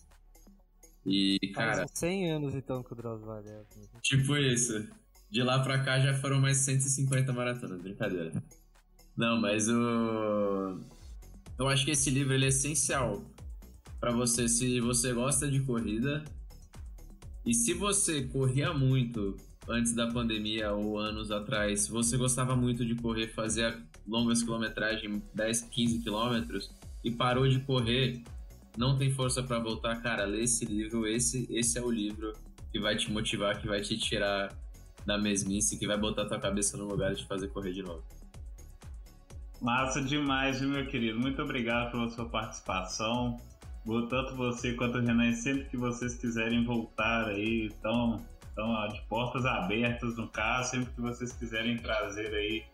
e, cara. Faz 100 anos então que o Drauzio Varela. Tipo isso. De lá pra cá já foram mais 150 maratonas, brincadeira. Não, mas o. Eu acho que esse livro ele é essencial para você se você gosta de corrida e se você corria muito antes da pandemia ou anos atrás, você gostava muito de correr, fazer longas quilometragens, 10, 15 quilômetros, e parou de correr, não tem força para voltar, cara, lê esse livro, esse, esse é o livro que vai te motivar, que vai te tirar da mesmice, que vai botar tua cabeça no lugar de fazer correr de novo. Massa demais, meu querido. Muito obrigado pela sua participação. Tanto você quanto o Renan, sempre que vocês quiserem voltar aí, estão de portas abertas no caso, sempre que vocês quiserem trazer aí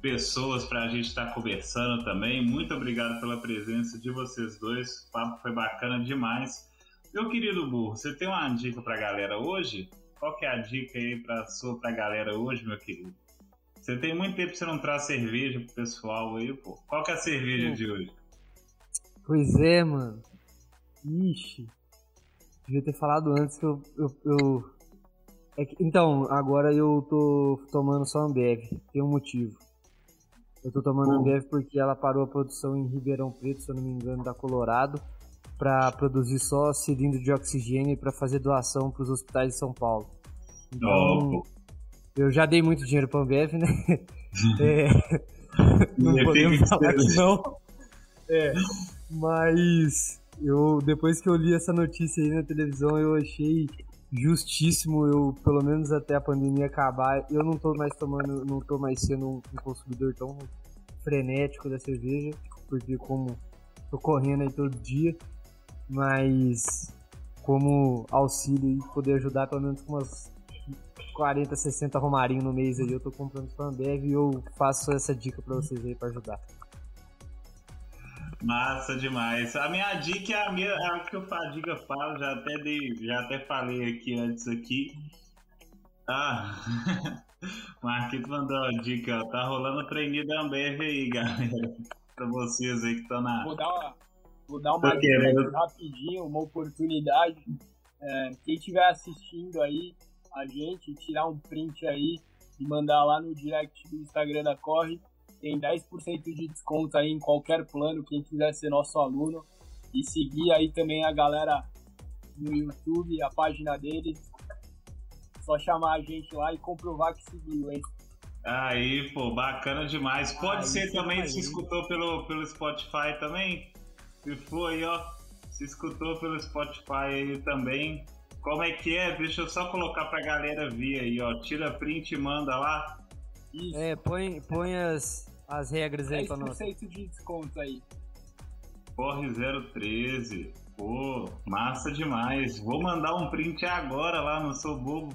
pessoas para a gente estar tá conversando também. Muito obrigado pela presença de vocês dois. O papo foi bacana demais. Meu querido Burro, você tem uma dica para a galera hoje? Qual que é a dica aí para sua galera hoje, meu querido? Você tem muito tempo que você não traz cerveja pro pessoal aí, pô. Qual que é a cerveja de hoje? Pois é, mano. Ixi. Devia ter falado antes que eu. eu, eu... É que, então, agora eu tô tomando só Ambev. Tem um motivo. Eu tô tomando oh. Ambev porque ela parou a produção em Ribeirão Preto, se eu não me engano, da Colorado para produzir só cilindro de oxigênio para fazer doação para os hospitais de São Paulo. Então, oh. eu já dei muito dinheiro para Ambev, né? é, não podemos falar que não. É, mas eu depois que eu li essa notícia aí na televisão, eu achei justíssimo eu, pelo menos até a pandemia acabar, eu não tô mais tomando, não tô mais sendo um, um consumidor tão frenético da cerveja, porque como tô correndo aí todo dia, mas como auxílio e poder ajudar pelo menos com umas 40, 60 romarinho no mês aí, eu tô comprando Fandev e eu faço essa dica para vocês aí para ajudar. Massa demais. A minha dica é a, minha, é a que o Fadiga fala, já até dei, já até falei aqui antes aqui. Ah, Marquito mandou a dica, ó, tá rolando treininho da Ambev aí, galera. pra vocês aí que estão na. Vou dar uma, Vou dar uma dica rapidinho, uma oportunidade. É, quem estiver assistindo aí a gente, tirar um print aí e mandar lá no direct do Instagram da Corre. Tem 10% de desconto aí em qualquer plano, quem quiser ser nosso aluno. E seguir aí também a galera no YouTube, a página deles. Só chamar a gente lá e comprovar que seguiu, hein? Aí, pô, bacana demais. Pode aí, ser também, se escutou pelo, pelo Spotify também? Se for aí, ó, se escutou pelo Spotify aí também. Como é que é? Deixa eu só colocar pra galera ver aí, ó. Tira print e manda lá. Isso. É, põe, põe as, as regras aí pra nós. de desconto aí. Corre 013. Pô, massa demais. Vou mandar um print agora lá no Sou Bobo.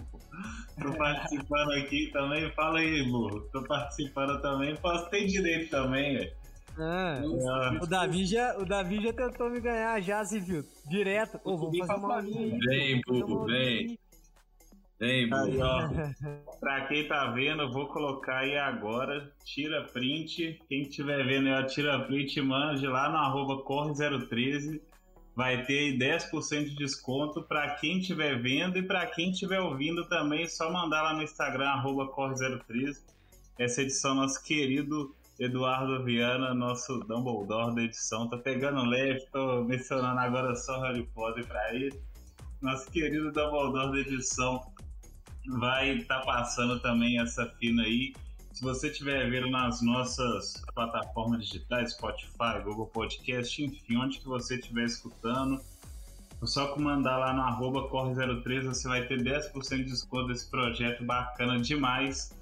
Tô participando aqui também. Fala aí, burro. Tô participando também. Posso ter direito também, velho. Ah, o, Davi já, o Davi já tentou me ganhar já, se viu? Direto. Pô, vamos fazer uma. Vem, Bubu, vem. Bubu. ó. pra quem tá vendo, eu vou colocar aí agora. Tira print. Quem estiver vendo aí, ó, tira print e mande lá no arroba corre013. Vai ter aí 10% de desconto para quem estiver vendo e para quem estiver ouvindo também. Só mandar lá no Instagram, arroba corre013. Essa edição, nosso querido Eduardo Viana, nosso Dumbledore da edição, tá pegando leve, tô mencionando agora só Harry Potter para ele. Nosso querido Dumbledore da edição vai estar tá passando também essa fina aí. Se você estiver vendo nas nossas plataformas digitais, Spotify, Google Podcast, enfim, onde que você estiver escutando, é só mandar lá no arroba corre03 você vai ter 10% de desconto desse projeto bacana demais.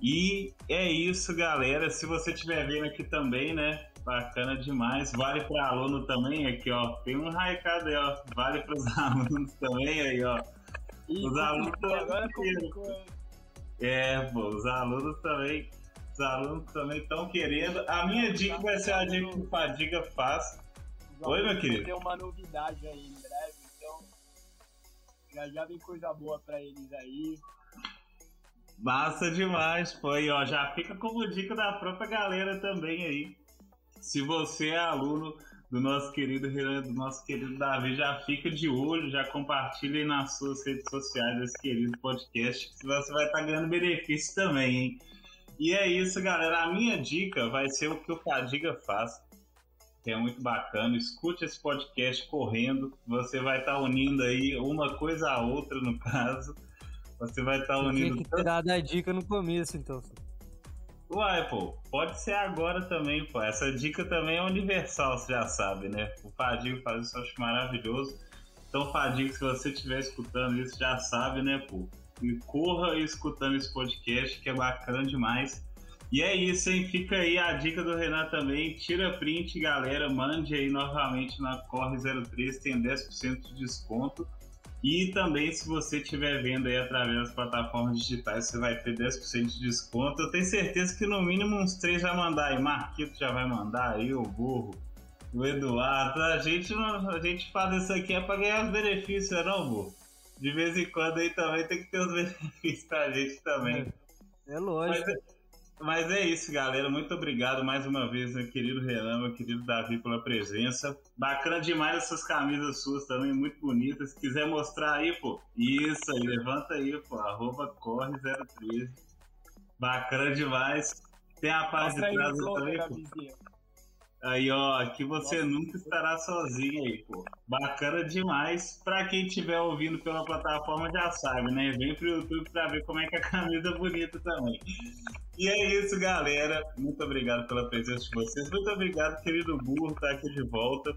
E é isso, galera. Se você estiver vendo aqui também, né? Bacana demais. Vale para aluno também aqui, ó. Tem um recado aí, ó. Vale para os alunos também aí, ó. Os alunos agora É, pô, os alunos também. Os alunos também estão querendo. A minha dica vai ser a dica que o Fadiga faz. Oi, meu querido. Tem uma novidade aí em breve, então já já vem coisa boa para eles aí. Massa demais, foi, ó, já fica como dica da própria galera também aí. Se você é aluno do nosso querido Renan, do nosso querido Davi, já fica de olho, já compartilha aí nas suas redes sociais esse querido podcast, que você vai estar tá ganhando benefício também, hein? E é isso, galera. A minha dica vai ser o que o Fadiga faz, que é muito bacana. Escute esse podcast correndo, você vai estar tá unindo aí uma coisa a outra, no caso Você vai estar tá unindo. Tinha que ter dado a dica no começo, então. Uai, pô, pode ser agora também, pô. Essa dica também é universal, você já sabe, né? O Fadigo faz isso, eu acho maravilhoso. Então, Fadigo, se você estiver escutando isso, já sabe, né, pô? E corra escutando esse podcast, que é bacana demais. E é isso, hein? Fica aí a dica do Renan também. Tira print, galera. Mande aí novamente na Corre 03, tem 10% de desconto. E também, se você estiver vendo aí através das plataformas digitais, você vai ter 10% de desconto. Eu tenho certeza que no mínimo uns três vai mandar aí. Marquito já vai mandar aí, o burro, o Eduardo. A gente, a gente faz isso aqui é para ganhar os benefícios, não, burro? De vez em quando aí também tem que ter os benefícios pra gente também. É, é lógico. Mas, mas é isso, galera. Muito obrigado mais uma vez, meu querido Renan, meu querido Davi, pela presença. Bacana demais essas camisas suas também, muito bonitas. Se quiser mostrar aí, pô. Isso aí, levanta aí, pô. Arroba corre013. Bacana demais. Tem a página de trás também, pô. Aí, ó, aqui você nunca estará sozinho aí, pô. Bacana demais. Pra quem estiver ouvindo pela plataforma já sabe, né? Vem pro YouTube pra ver como é que a camisa é bonita também. E é isso, galera. Muito obrigado pela presença de vocês. Muito obrigado, querido Burro, tá aqui de volta.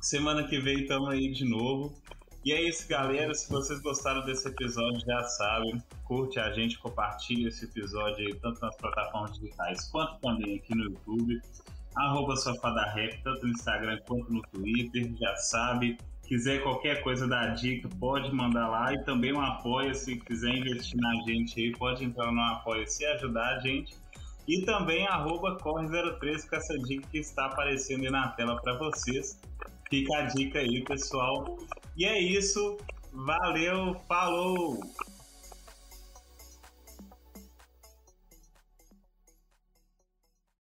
Semana que vem estamos aí de novo. E é isso, galera. Se vocês gostaram desse episódio, já sabem, curte a gente, compartilha esse episódio aí, tanto nas plataformas digitais quanto também aqui no YouTube arroba Rap, tanto no Instagram quanto no Twitter, já sabe. Quiser qualquer coisa da dica, pode mandar lá e também um apoio, se quiser investir na gente aí, pode entrar no apoio se ajudar a gente. E também arroba Corre03 com essa dica que está aparecendo aí na tela para vocês. Fica a dica aí, pessoal. E é isso. Valeu, falou!